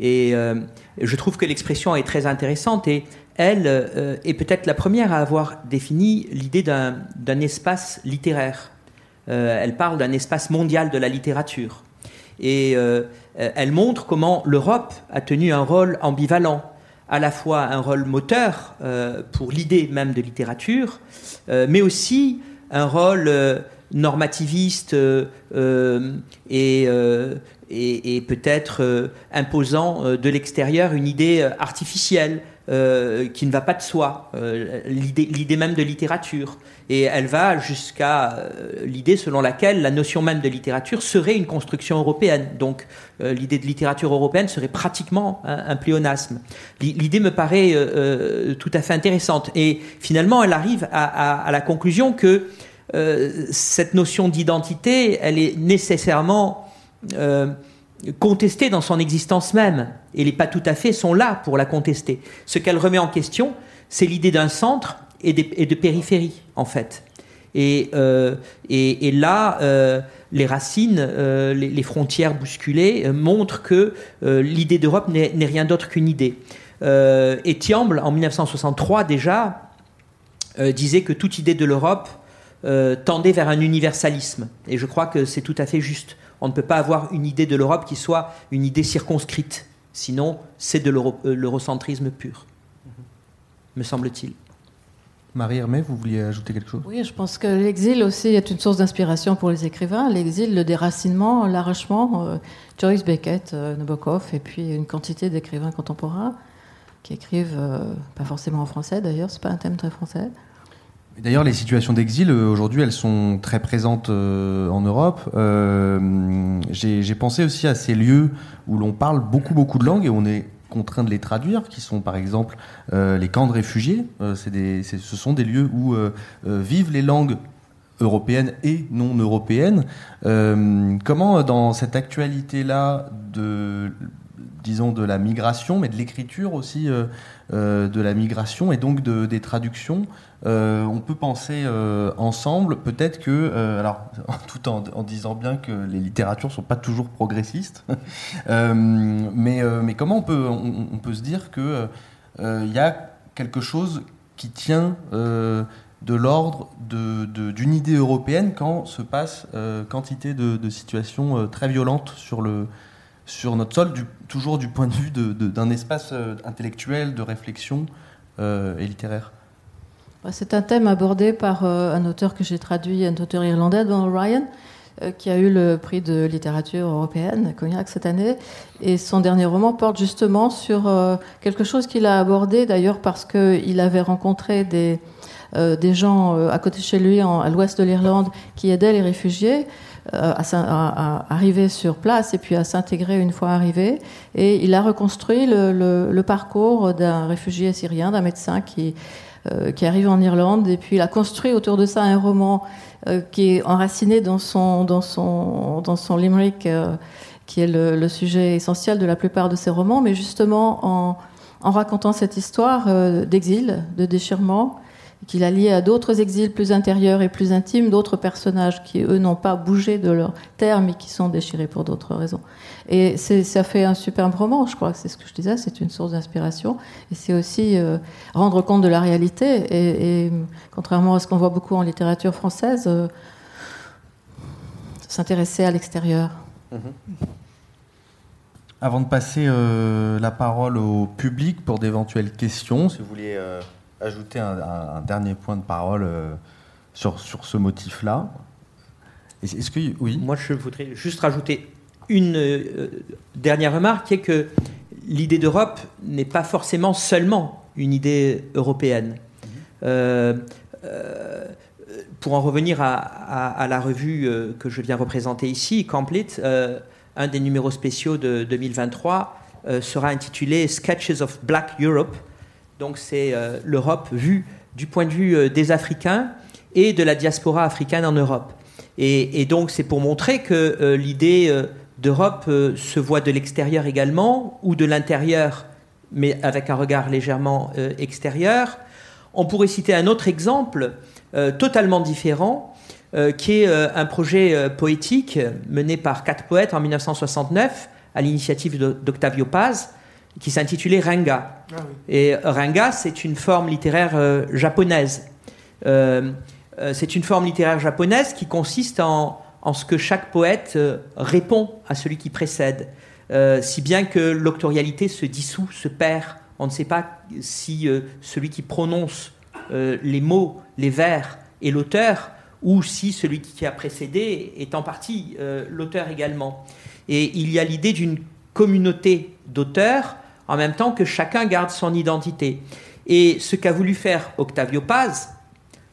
Et euh, je trouve que l'expression est très intéressante et elle euh, est peut-être la première à avoir défini l'idée d'un espace littéraire. elle parle d'un espace mondial de la littérature. Et euh, elle montre comment l'Europe a tenu un rôle ambivalent, à la fois un rôle moteur euh, pour l'idée même de littérature, euh, mais aussi un rôle euh, normativiste euh, et, et peut-être imposant de l'extérieur une idée artificielle euh, qui ne va pas de soi, euh, l'idée même de littérature. Et elle va jusqu'à euh, l'idée selon laquelle la notion même de littérature serait une construction européenne. Donc euh, l'idée de littérature européenne serait pratiquement un, pléonasme. L'idée me paraît tout à fait intéressante. Et finalement, elle arrive à la conclusion que cette notion d'identité, elle est nécessairement contestée dans son existence même, et les pas tout à fait sont là pour la contester. Ce qu'elle remet en question, c'est l'idée d'un centre et de, périphérie, en fait. Et, et, là, les racines, les, frontières bousculées montrent que l'idée d'Europe n'est rien d'autre qu'une idée. et Thiamble, en 1963 déjà, disait que toute idée de l'Europe tendait vers un universalisme. Et je crois que c'est tout à fait juste. On ne peut pas avoir une idée de l'Europe qui soit une idée circonscrite. Sinon, c'est de euh, l'eurocentrisme pur, me semble-t-il. Marie Hermé, vous vouliez ajouter quelque chose? Oui, je pense que l'exil aussi est une source d'inspiration pour les écrivains. L'exil, le déracinement, l'arrachement. Euh, Joyce Beckett, euh, Nabokov, et puis une quantité d'écrivains contemporains qui écrivent, pas forcément en français d'ailleurs, c'est pas un thème très français. D'ailleurs, les situations d'exil, euh, aujourd'hui, elles sont très présentes euh, en Europe. Euh, j'ai pensé aussi à ces lieux où l'on parle beaucoup, beaucoup de langues et on est contraint de les traduire, qui sont par exemple les camps de réfugiés. Ce sont des lieux où vivent les langues européennes et non européennes. comment, dans cette actualité-là de disons, de la migration, mais de l'écriture aussi de la migration et donc de, des traductions. Euh, on peut penser ensemble, peut-être que, alors, (laughs) tout en, disant bien que les littératures ne sont pas toujours progressistes, (laughs) mais, comment on peut, on, se dire qu'il il y a quelque chose qui tient de l'ordre d'une idée européenne quand se passe quantité de, situations très violentes sur notre sol, toujours du point de vue d'un espace euh, intellectuel, de réflexion euh, et littéraire C'est un thème abordé par euh, un auteur que j'ai traduit, un auteur irlandais, Donald Ryan, qui a eu le prix de littérature européenne, Cognac, cette année. Et son dernier roman porte justement sur quelque chose qu'il a abordé, d'ailleurs parce qu'il avait rencontré des, gens à côté de chez lui, à l'ouest de l'Irlande, qui aidaient les réfugiés. Euh, à, arriver sur place et puis à s'intégrer une fois arrivé. Et il a reconstruit le, parcours d'un réfugié syrien, d'un médecin qui, euh, qui arrive en Irlande. Et puis il a construit autour de ça un roman euh, qui est enraciné dans son, dans son, dans son limerick, qui est le, sujet essentiel de la plupart de ses romans, mais justement en, en racontant cette histoire d'exil, de déchirement, qu'il a lié à d'autres exils plus intérieurs et plus intimes, d'autres personnages qui, eux, n'ont pas bougé de leur terre, mais qui sont déchirés pour d'autres raisons. Et ça fait un superbe roman, je crois c'est ce que je disais, c'est une source d'inspiration. Et c'est aussi euh, rendre compte de la réalité. Et, contrairement à ce qu'on voit beaucoup en littérature française, euh, s'intéresser à l'extérieur. Mm-hmm. Avant de passer euh, la parole au public pour d'éventuelles questions, si vous voulez ajouter un, dernier point de parole euh, sur, sur ce motif-là. Est-ce que oui? Moi, je voudrais juste rajouter une euh, dernière remarque, qui est que l'idée d'Europe n'est pas forcément seulement une idée européenne. Mhm. Euh, pour en revenir à, à, la revue que je viens représenter ici, Complete, un des numéros spéciaux de 2023 sera intitulé Sketches of Black Europe, donc c'est euh, l'Europe vue du point de vue euh, des Africains et de la diaspora africaine en Europe. Et, donc c'est pour montrer que euh, l'idée d'Europe se voit de l'extérieur également, ou de l'intérieur, mais avec un regard légèrement extérieur. On pourrait citer un autre exemple totalement différent, qui est un projet poétique mené par quatre poètes en 1969 à l'initiative d'Octavio Paz, qui s'intitulait Renga. Ah Et Renga, c'est une forme littéraire euh, japonaise. Euh, euh, c'est une forme littéraire japonaise qui consiste en, en ce que chaque poète répond à celui qui précède, si bien que l'octorialité se dissout, se perd. On ne sait pas si celui qui prononce les mots, les vers est l'auteur, ou si celui qui a précédé est en partie l'auteur également. Et il y a l'idée d'une communauté d'auteurs en même temps que chacun garde son identité. Et ce qu'a voulu faire Octavio Paz,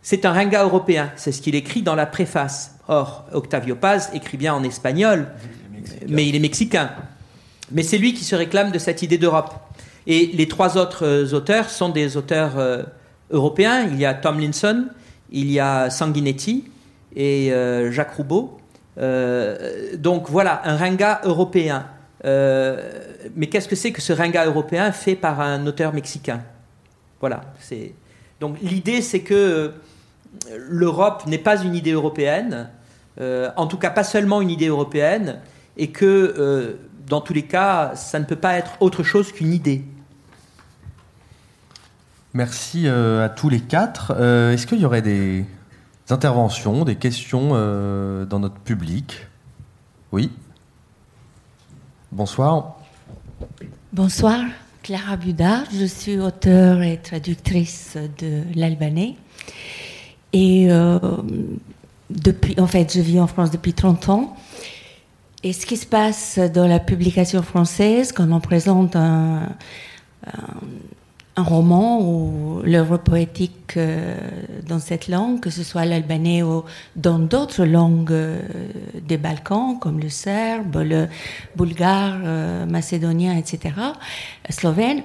c'est un renga européen, c'est ce qu'il écrit dans la préface. Or, Octavio Paz écrit bien en espagnol, mais il est mexicain. Mais c'est lui qui se réclame de cette idée d'Europe. Et les trois autres euh, auteurs sont des auteurs euh, européens. Il y a Tomlinson, il y a Sanguinetti et euh, Jacques Roubaud. donc voilà, un renga européen. Euh, mais qu'est-ce que c'est que ce ringa européen fait par un auteur mexicain? Voilà. C'est donc l'idée, c'est que l'Europe n'est pas une idée européenne, en tout cas pas seulement une idée européenne, et que dans tous les cas, ça ne peut pas être autre chose qu'une idée. Merci à tous les quatre. Est-ce qu'il y aurait des interventions, des questions dans notre public? Oui. Bonsoir. Bonsoir, Clara Budard. Je suis auteure et traductrice de l'albanais. Et euh, depuis, en fait, je vis en France depuis 30 ans. Et ce qui se passe dans la publication française, quand on présente un, un roman ou l'œuvre poétique euh, dans cette langue, que ce soit l'albanais ou dans d'autres langues euh, des Balkans, comme le serbe, le bulgare, euh, macédonien, etc., slovène,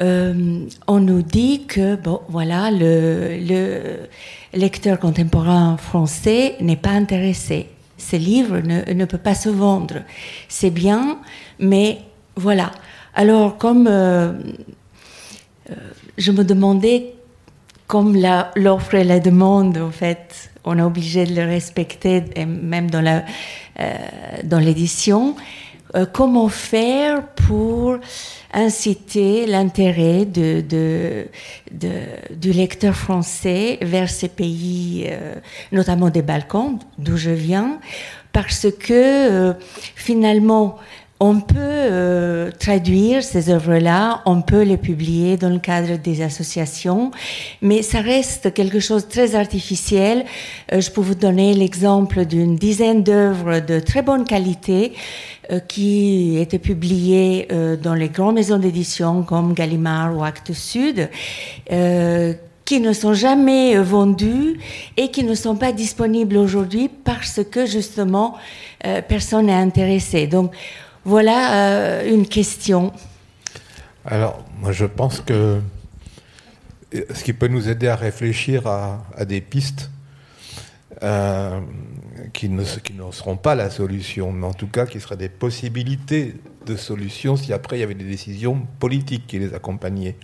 on nous dit que bon, voilà, le, le lecteur contemporain français n'est pas intéressé. Ce livre ne, ne peut pas se vendre. C'est bien, mais voilà. Alors, comme je me demandais, comme l'offre et la demande, en fait, on est obligé de le respecter, même dans la euh, l'édition, euh, comment faire pour inciter l'intérêt du lecteur français vers ces pays, notamment des Balkans, d'où je viens, parce que finalement, on peut euh, traduire ces œuvres-là, on peut les publier dans le cadre des associations, mais ça reste quelque chose de très artificiel. Euh, je peux vous donner l'exemple d'une dizaine d'œuvres de très bonne qualité euh, qui étaient publiées dans les grandes maisons d'édition comme Gallimard ou Actes Sud qui ne sont jamais vendues et qui ne sont pas disponibles aujourd'hui parce que justement personne n'est intéressé. Donc voilà euh, une question. Alors, moi je pense que ce qui peut nous aider à réfléchir à, des pistes euh, qui, ne, seront pas la solution, mais en tout cas qui seraient des possibilités de solutions si après il y avait des décisions politiques qui les accompagnaient.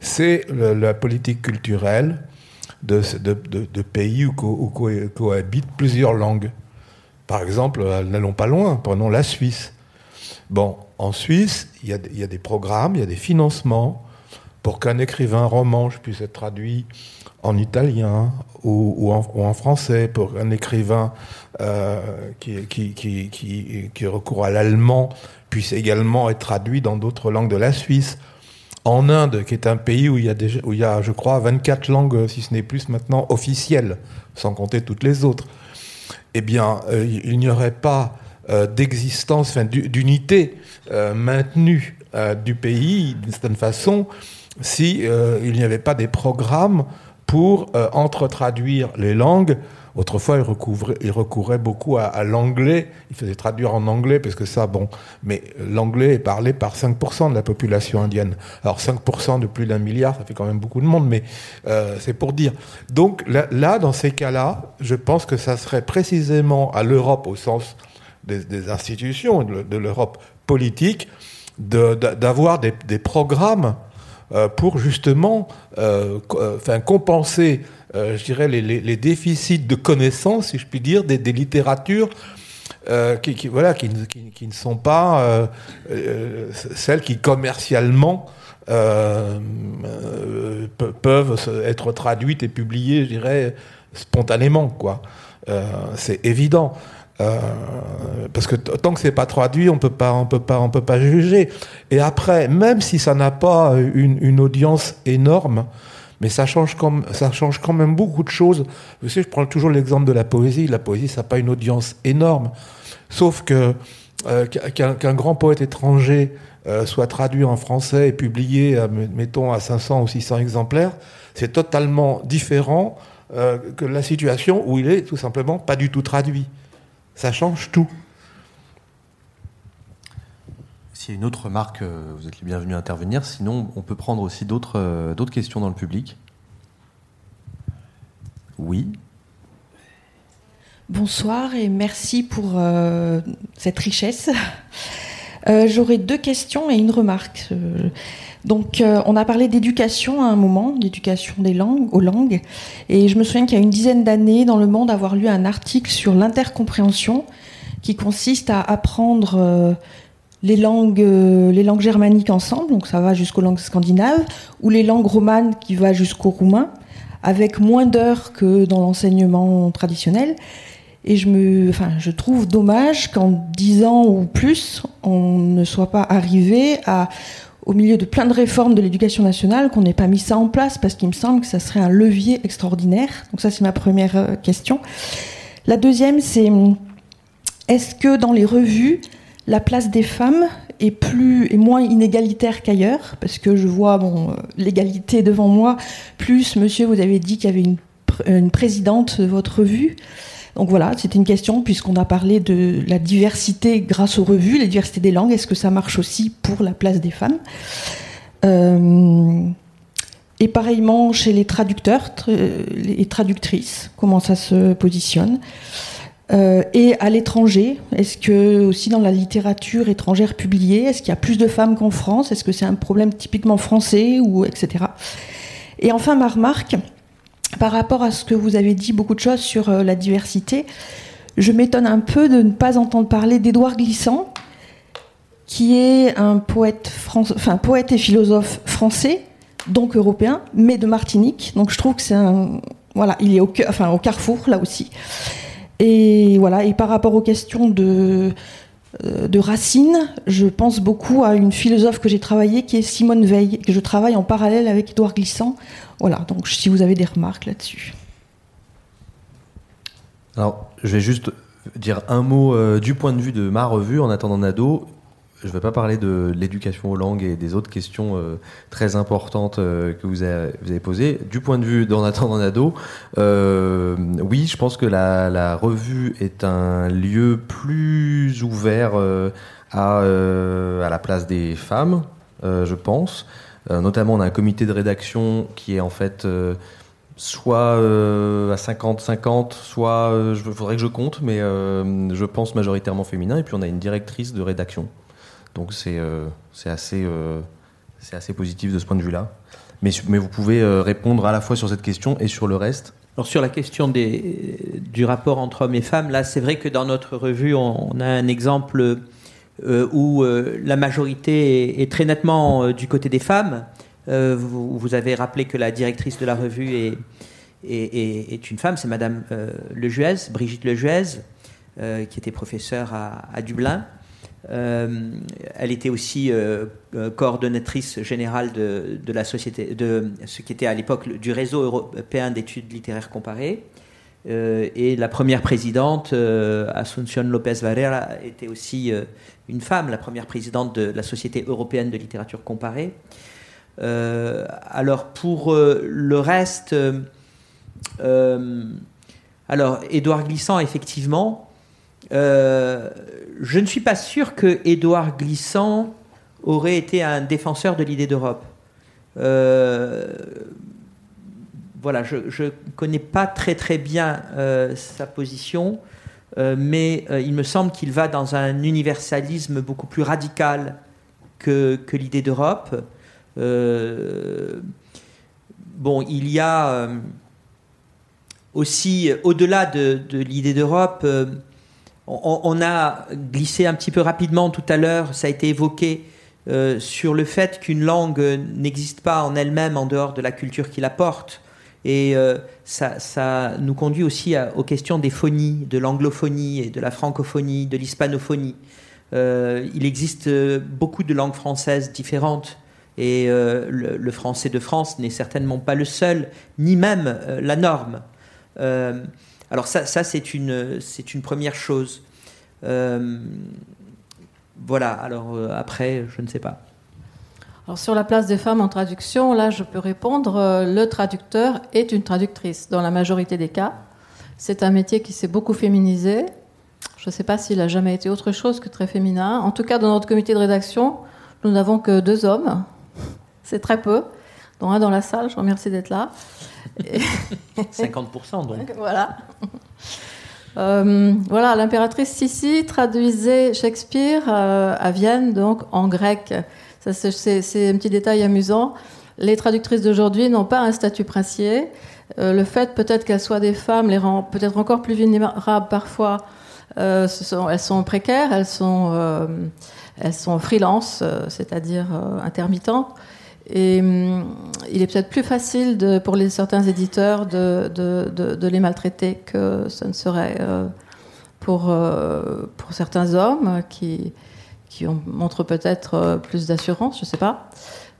C'est la politique culturelle de, pays où, où cohabitent plusieurs langues. Par exemple, n'allons pas loin, prenons la Suisse. Bon, en Suisse, il y, a, des programmes, il y a des financements pour qu'un écrivain romanche puisse être traduit en italien ou, en, français, pour qu'un écrivain euh, qui, qui, recourt à l'allemand puisse également être traduit dans d'autres langues de la Suisse. En Inde, qui est un pays où il y a, où il y a je crois, 24 langues, si ce n'est plus maintenant, officielles, sans compter toutes les autres, eh bien, euh, il n'y aurait pas euh, d'existence, d'unité euh, maintenue euh, du pays d'une certaine façon, si il n'y avait pas des programmes pour entre-traduire les langues. Autrefois, il, recourait, beaucoup à, l'anglais. Il faisait traduire en anglais parce que ça, bon. Mais l'anglais est parlé par 5% de la population indienne. Alors 5% de plus d'un milliard, ça fait quand même beaucoup de monde, mais c'est pour dire. Donc là, dans ces cas-là, je pense que ça serait précisément à l'Europe au sens des, institutions de, l'Europe politique d'avoir des, programmes euh, pour justement euh, euh, compenser, les, déficits de connaissances, si je puis dire, des, littératures qui, voilà, ne sont pas celles qui commercialement peuvent être traduites et publiées, je dirais, spontanément. quoi. C'est évident. Euh, parce que tant que c'est pas traduit, on peut pas, on peut pas, on peut pas juger. Et après, même si ça n'a pas une, une, audience énorme, mais ça change, comme, ça change quand même beaucoup de choses. Vous savez, je prends toujours l'exemple de la poésie. La poésie, ça n'a pas une audience énorme. Sauf que euh, qu'un grand poète étranger euh, soit traduit en français et publié, mettons, à 500 ou 600 exemplaires, c'est totalement différent que la situation où il est tout simplement pas du tout traduit. Ça change tout. S'il y a une autre remarque, euh, vous êtes les bienvenus à intervenir. Sinon, on peut prendre aussi d'autres euh, questions dans le public. Oui. Bonsoir et merci pour euh, cette richesse. J'aurais deux questions et une remarque. Donc, euh, on a parlé d'éducation à un moment, d'éducation des langues, aux langues. Et je me souviens qu'il y a une dizaine d'années, dans Le Monde, avoir lu un article sur l'intercompréhension, qui consiste à apprendre euh, les, langues, euh, les langues germaniques ensemble, donc ça va jusqu'aux langues scandinaves, ou les langues romanes qui va jusqu'au roumain, avec moins d'heures que dans l'enseignement traditionnel. Et je, me, trouve dommage qu'en dix ans ou plus, on ne soit pas arrivé à au milieu de plein de réformes de l'éducation nationale qu'on n'ait pas mis ça en place parce qu'il me semble que ça serait un levier extraordinaire. Donc ça c'est ma première euh, question. La deuxième c'est est-ce que dans les revues la place des femmes est plus moins inégalitaire qu'ailleurs? Parce que je vois bon euh, l'égalité devant moi plus monsieur vous avez dit qu'il y avait une présidente de votre revue donc voilà, c'était une question, puisqu'on a parlé de la diversité grâce aux revues, la diversité des langues, est-ce que ça marche aussi pour la place des femmes euh, Et pareillement chez les traducteurs, les traductrices, comment ça se positionne euh, et à l'étranger, est-ce que aussi dans la littérature étrangère publiée, est-ce qu'il y a plus de femmes qu'en France? Est-ce que c'est un problème typiquement français ou etc. Et enfin ma remarque, par rapport à ce que vous avez dit, beaucoup de choses sur euh, la diversité, je m'étonne un peu de ne pas entendre parler d'Édouard Glissant, qui est un poète, enfin, poète et philosophe français, donc européen, mais de Martinique. Donc je trouve que c'est un. Voilà, il est au, carrefour, là aussi. Et voilà, et par rapport aux questions de, euh, de racines, je pense beaucoup à une philosophe que j'ai travaillée qui est Simone Veil, que je travaille en parallèle avec Édouard Glissant voilà, donc si vous avez des remarques là-dessus. Alors, je vais juste dire un mot euh, du point de vue de ma revue en attendant Nado. Je ne vais pas parler de l'éducation aux langues et des autres questions euh, très importantes euh, que vous avez, posées. Du point de vue d'en attendant Nado, oui, je pense que la, revue est un lieu plus ouvert à, la place des femmes, je pense. Euh, notamment, on a un comité de rédaction qui est en fait euh, soit euh, à 50-50, soit il faudrait que je compte, mais je pense majoritairement féminin. Et puis on a une directrice de rédaction. Donc c'est assez, assez positif de ce point de vue-là. Mais, mais, vous pouvez répondre à la fois sur cette question et sur le reste. Alors sur la question du rapport entre hommes et femmes, là c'est vrai que dans notre revue on a un exemple euh, où euh, la majorité est, très nettement euh, du côté des femmes. Vous, avez rappelé que la directrice de la revue est, est, une femme, c'est Madame Lejuez, Brigitte Lejuez, qui était professeure à, Dublin. elle était aussi coordonnatrice générale de, la société, de ce qui était à l'époque du réseau européen d'études littéraires comparées. et la première présidente, Asuncion López Varela, était aussi une femme, la première présidente de la Société européenne de littérature comparée. Euh, alors pour euh, le reste, euh, alors Édouard Glissant, effectivement, je ne suis pas sûr que Édouard Glissant aurait été un défenseur de l'idée d'Europe. voilà, je ne connais pas très très bien sa position. Euh, mais euh, il me semble qu'il va dans un universalisme beaucoup plus radical que, l'idée d'Europe. Euh, bon, il y a aussi, au-delà de, l'idée d'Europe, on, a glissé un petit peu rapidement tout à l'heure, ça a été évoqué, sur le fait qu'une langue n'existe pas en elle-même en dehors de la culture qui la porte. Et euh, ça, nous conduit aussi aux questions des phonies, de l'anglophonie et de la francophonie, de l'hispanophonie. Euh, il existe euh, beaucoup de langues françaises différentes et le, français de France n'est certainement pas le seul, ni même la norme. alors ça, ça c'est une, une première chose. voilà, alors après, je ne sais pas. Alors sur la place des femmes en traduction, là je peux répondre, euh, le traducteur est une traductrice dans la majorité des cas. C'est un métier qui s'est beaucoup féminisé. Je ne sais pas s'il a jamais été autre chose que très féminin. En tout cas, dans notre comité de rédaction, nous n'avons que deux hommes. (laughs) C'est très peu, dont un dans la salle. Je remercie d'être là. 50% (laughs) donc. (laughs) Voilà. Euh, voilà, l'impératrice Sissi traduisait Shakespeare euh, à Vienne, donc en grec C'est un petit détail amusant. Les traductrices d'aujourd'hui n'ont pas un statut princier. Euh, le fait peut-être qu'elles soient des femmes les rend peut-être encore plus vulnérables parfois. Euh, elles sont précaires, elles sont, euh, elles sont freelance, c'est-à-dire intermittentes. Et hum, il est peut-être plus facile pour certains éditeurs de, de, de, les maltraiter que ce ne serait pour, pour certains hommes qui, qui ont, montrent peut-être plus d'assurance, je ne sais pas.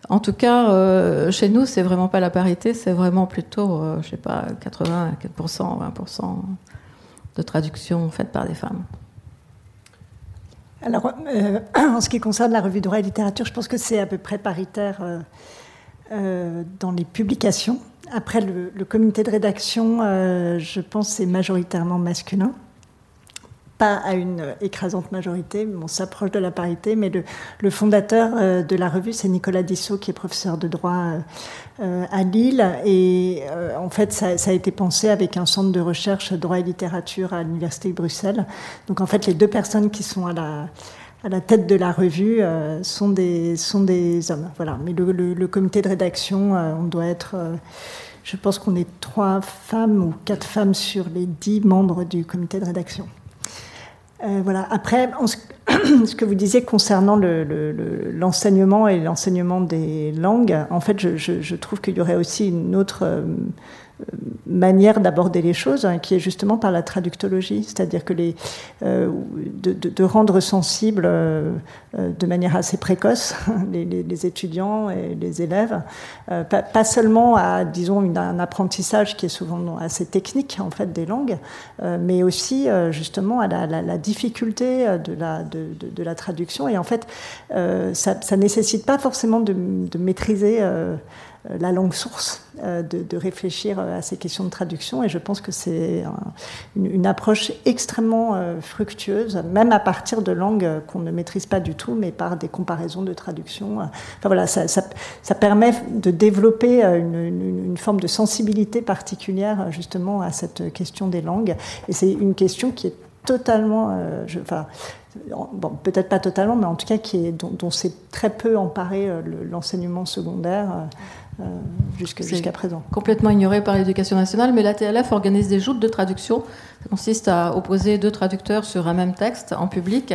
En tout cas, euh, chez nous, c'est vraiment pas la parité, c'est vraiment plutôt, euh, je sais pas, 80, 4%, 20% de traduction faites par des femmes. Alors, euh, (clears throat) en ce qui concerne la revue droit et littérature, je pense que c'est à peu près paritaire dans les publications. Après, le, le comité de rédaction, je pense, c'est majoritairement masculin pas à une écrasante majorité, on s'approche de la parité, mais le, fondateur euh, de la revue, c'est Nicolas Dissot, qui est professeur de droit euh, à Lille. Et euh, en fait, ça, a été pensé avec un centre de recherche droit et littérature à l'Université de Bruxelles. Donc en fait, les deux personnes qui sont à la, tête de la revue sont, des, hommes. Voilà. Mais le, comité de rédaction, on doit être... je pense qu'on est trois femmes ou quatre femmes sur les dix membres du comité de rédaction. Euh, voilà. Après, (clears throat) ce, que vous disiez concernant l'enseignement et l'enseignement des langues, en fait, je, trouve qu'il y aurait aussi une autre euh, manière d'aborder les choses, hein, qui est justement par la traductologie, c'est-à-dire que les, euh, de, rendre sensibles euh, euh, de manière assez précoce (laughs) les, étudiants et les élèves, pas, seulement à, disons, un apprentissage qui est souvent assez technique en fait des langues, mais aussi justement à la, difficulté de la, traduction. Et en fait, ça, ne nécessite pas forcément de, maîtriser la langue source, euh, de, réfléchir euh, à ces questions de traduction. Et je pense que c'est une, approche extrêmement fructueuse, même à partir de langues qu'on ne maîtrise pas du tout, mais par des comparaisons de traduction. Enfin voilà, ça, permet de développer une, forme de sensibilité particulière justement à cette question des langues. Et c'est une question qui est totalement, enfin, bon, peut-être pas totalement, mais en tout cas qui est, dont, s'est très peu emparé l'enseignement secondaire. Euh, jusqu'à présent. Complètement ignoré par l'éducation nationale, mais la TLF organise des joutes de traduction. Ça consiste à opposer deux traducteurs sur un même texte en public.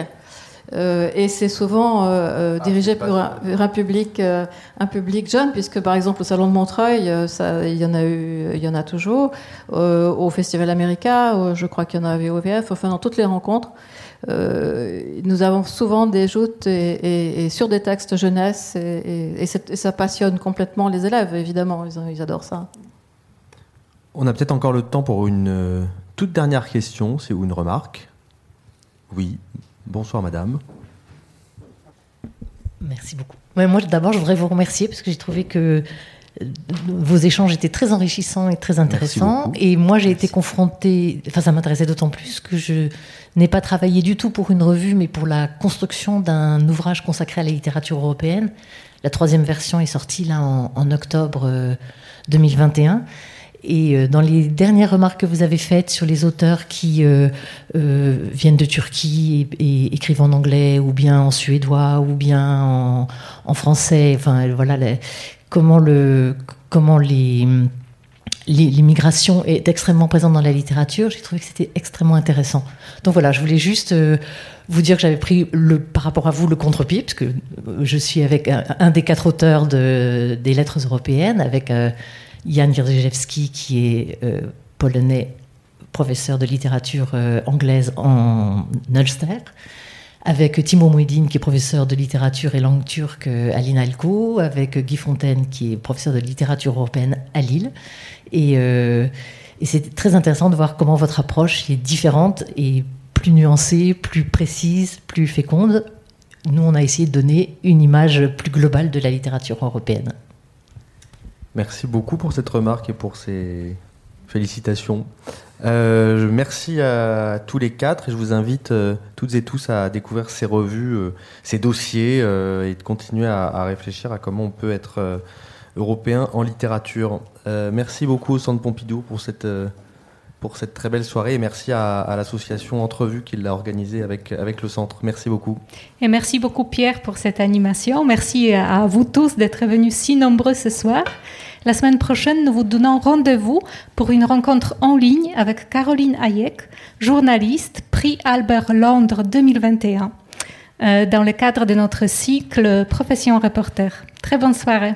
Euh, et c'est souvent euh, ah, dirigé pour un, public, un public jeune, puisque par exemple au salon de Montreuil, ça, il y en a eu, il y en a toujours. au Festival America, je crois qu'il y en a à VOVF. Enfin, dans toutes les rencontres, euh, nous avons souvent des joutes et, sur des textes jeunesse et, ça passionne complètement les élèves, évidemment, ils, adorent ça. On a peut-être encore le temps pour une euh, toute dernière question, c'est ou une remarque. Oui, bonsoir madame. Merci beaucoup. moi d'abord je voudrais vous remercier parce que j'ai trouvé que vos échanges étaient très enrichissants et très intéressants. Et moi, j'ai été confrontée, enfin, ça m'intéressait d'autant plus que je n'ai pas travaillé du tout pour une revue, mais pour la construction d'un ouvrage consacré à la littérature européenne. La troisième version est sortie là en, octobre 2021. Euh, et euh, dans les dernières remarques que vous avez faites sur les auteurs qui euh, viennent de Turquie et, écrivent en anglais, ou bien en suédois, ou bien en, en français, enfin voilà, les, comment le comment l'immigration est extrêmement présente dans la littérature. J'ai trouvé que c'était extrêmement intéressant. Donc voilà, je voulais juste euh, vous dire que j'avais pris le, par rapport à vous le contre-pied, parce que je suis avec un, des quatre auteurs de, des lettres européennes, avec euh, Jan Wierzejewski, qui est euh, polonais, professeur de littérature anglaise en Ulster avec Timo Mouedine, qui est professeur de littérature et langue turque à l'INALCO, avec Guy Fontaine, qui est professeur de littérature européenne à Lille. Euh, et c'est très intéressant de voir comment votre approche est différente et plus nuancée, plus précise, plus féconde. Nous, on a essayé de donner une image plus globale de la littérature européenne. Merci beaucoup pour cette remarque et pour ces félicitations. Euh, merci à tous les quatre et je vous invite euh, toutes et tous à découvrir ces revues, euh, ces dossiers et de continuer à, réfléchir à comment on peut être européen en littérature. merci beaucoup au Centre Pompidou pour cette pour cette très belle soirée et merci à, l'association Entrevue qui l'a organisée avec, avec le centre. Merci beaucoup. Et merci beaucoup Pierre pour cette animation. Merci à vous tous d'être venus si nombreux ce soir. La semaine prochaine, nous vous donnons rendez-vous pour une rencontre en ligne avec Caroline Hayek, journaliste, prix Albert Londres 2021, euh, dans le cadre de notre cycle Profession reporter. Très bonne soirée.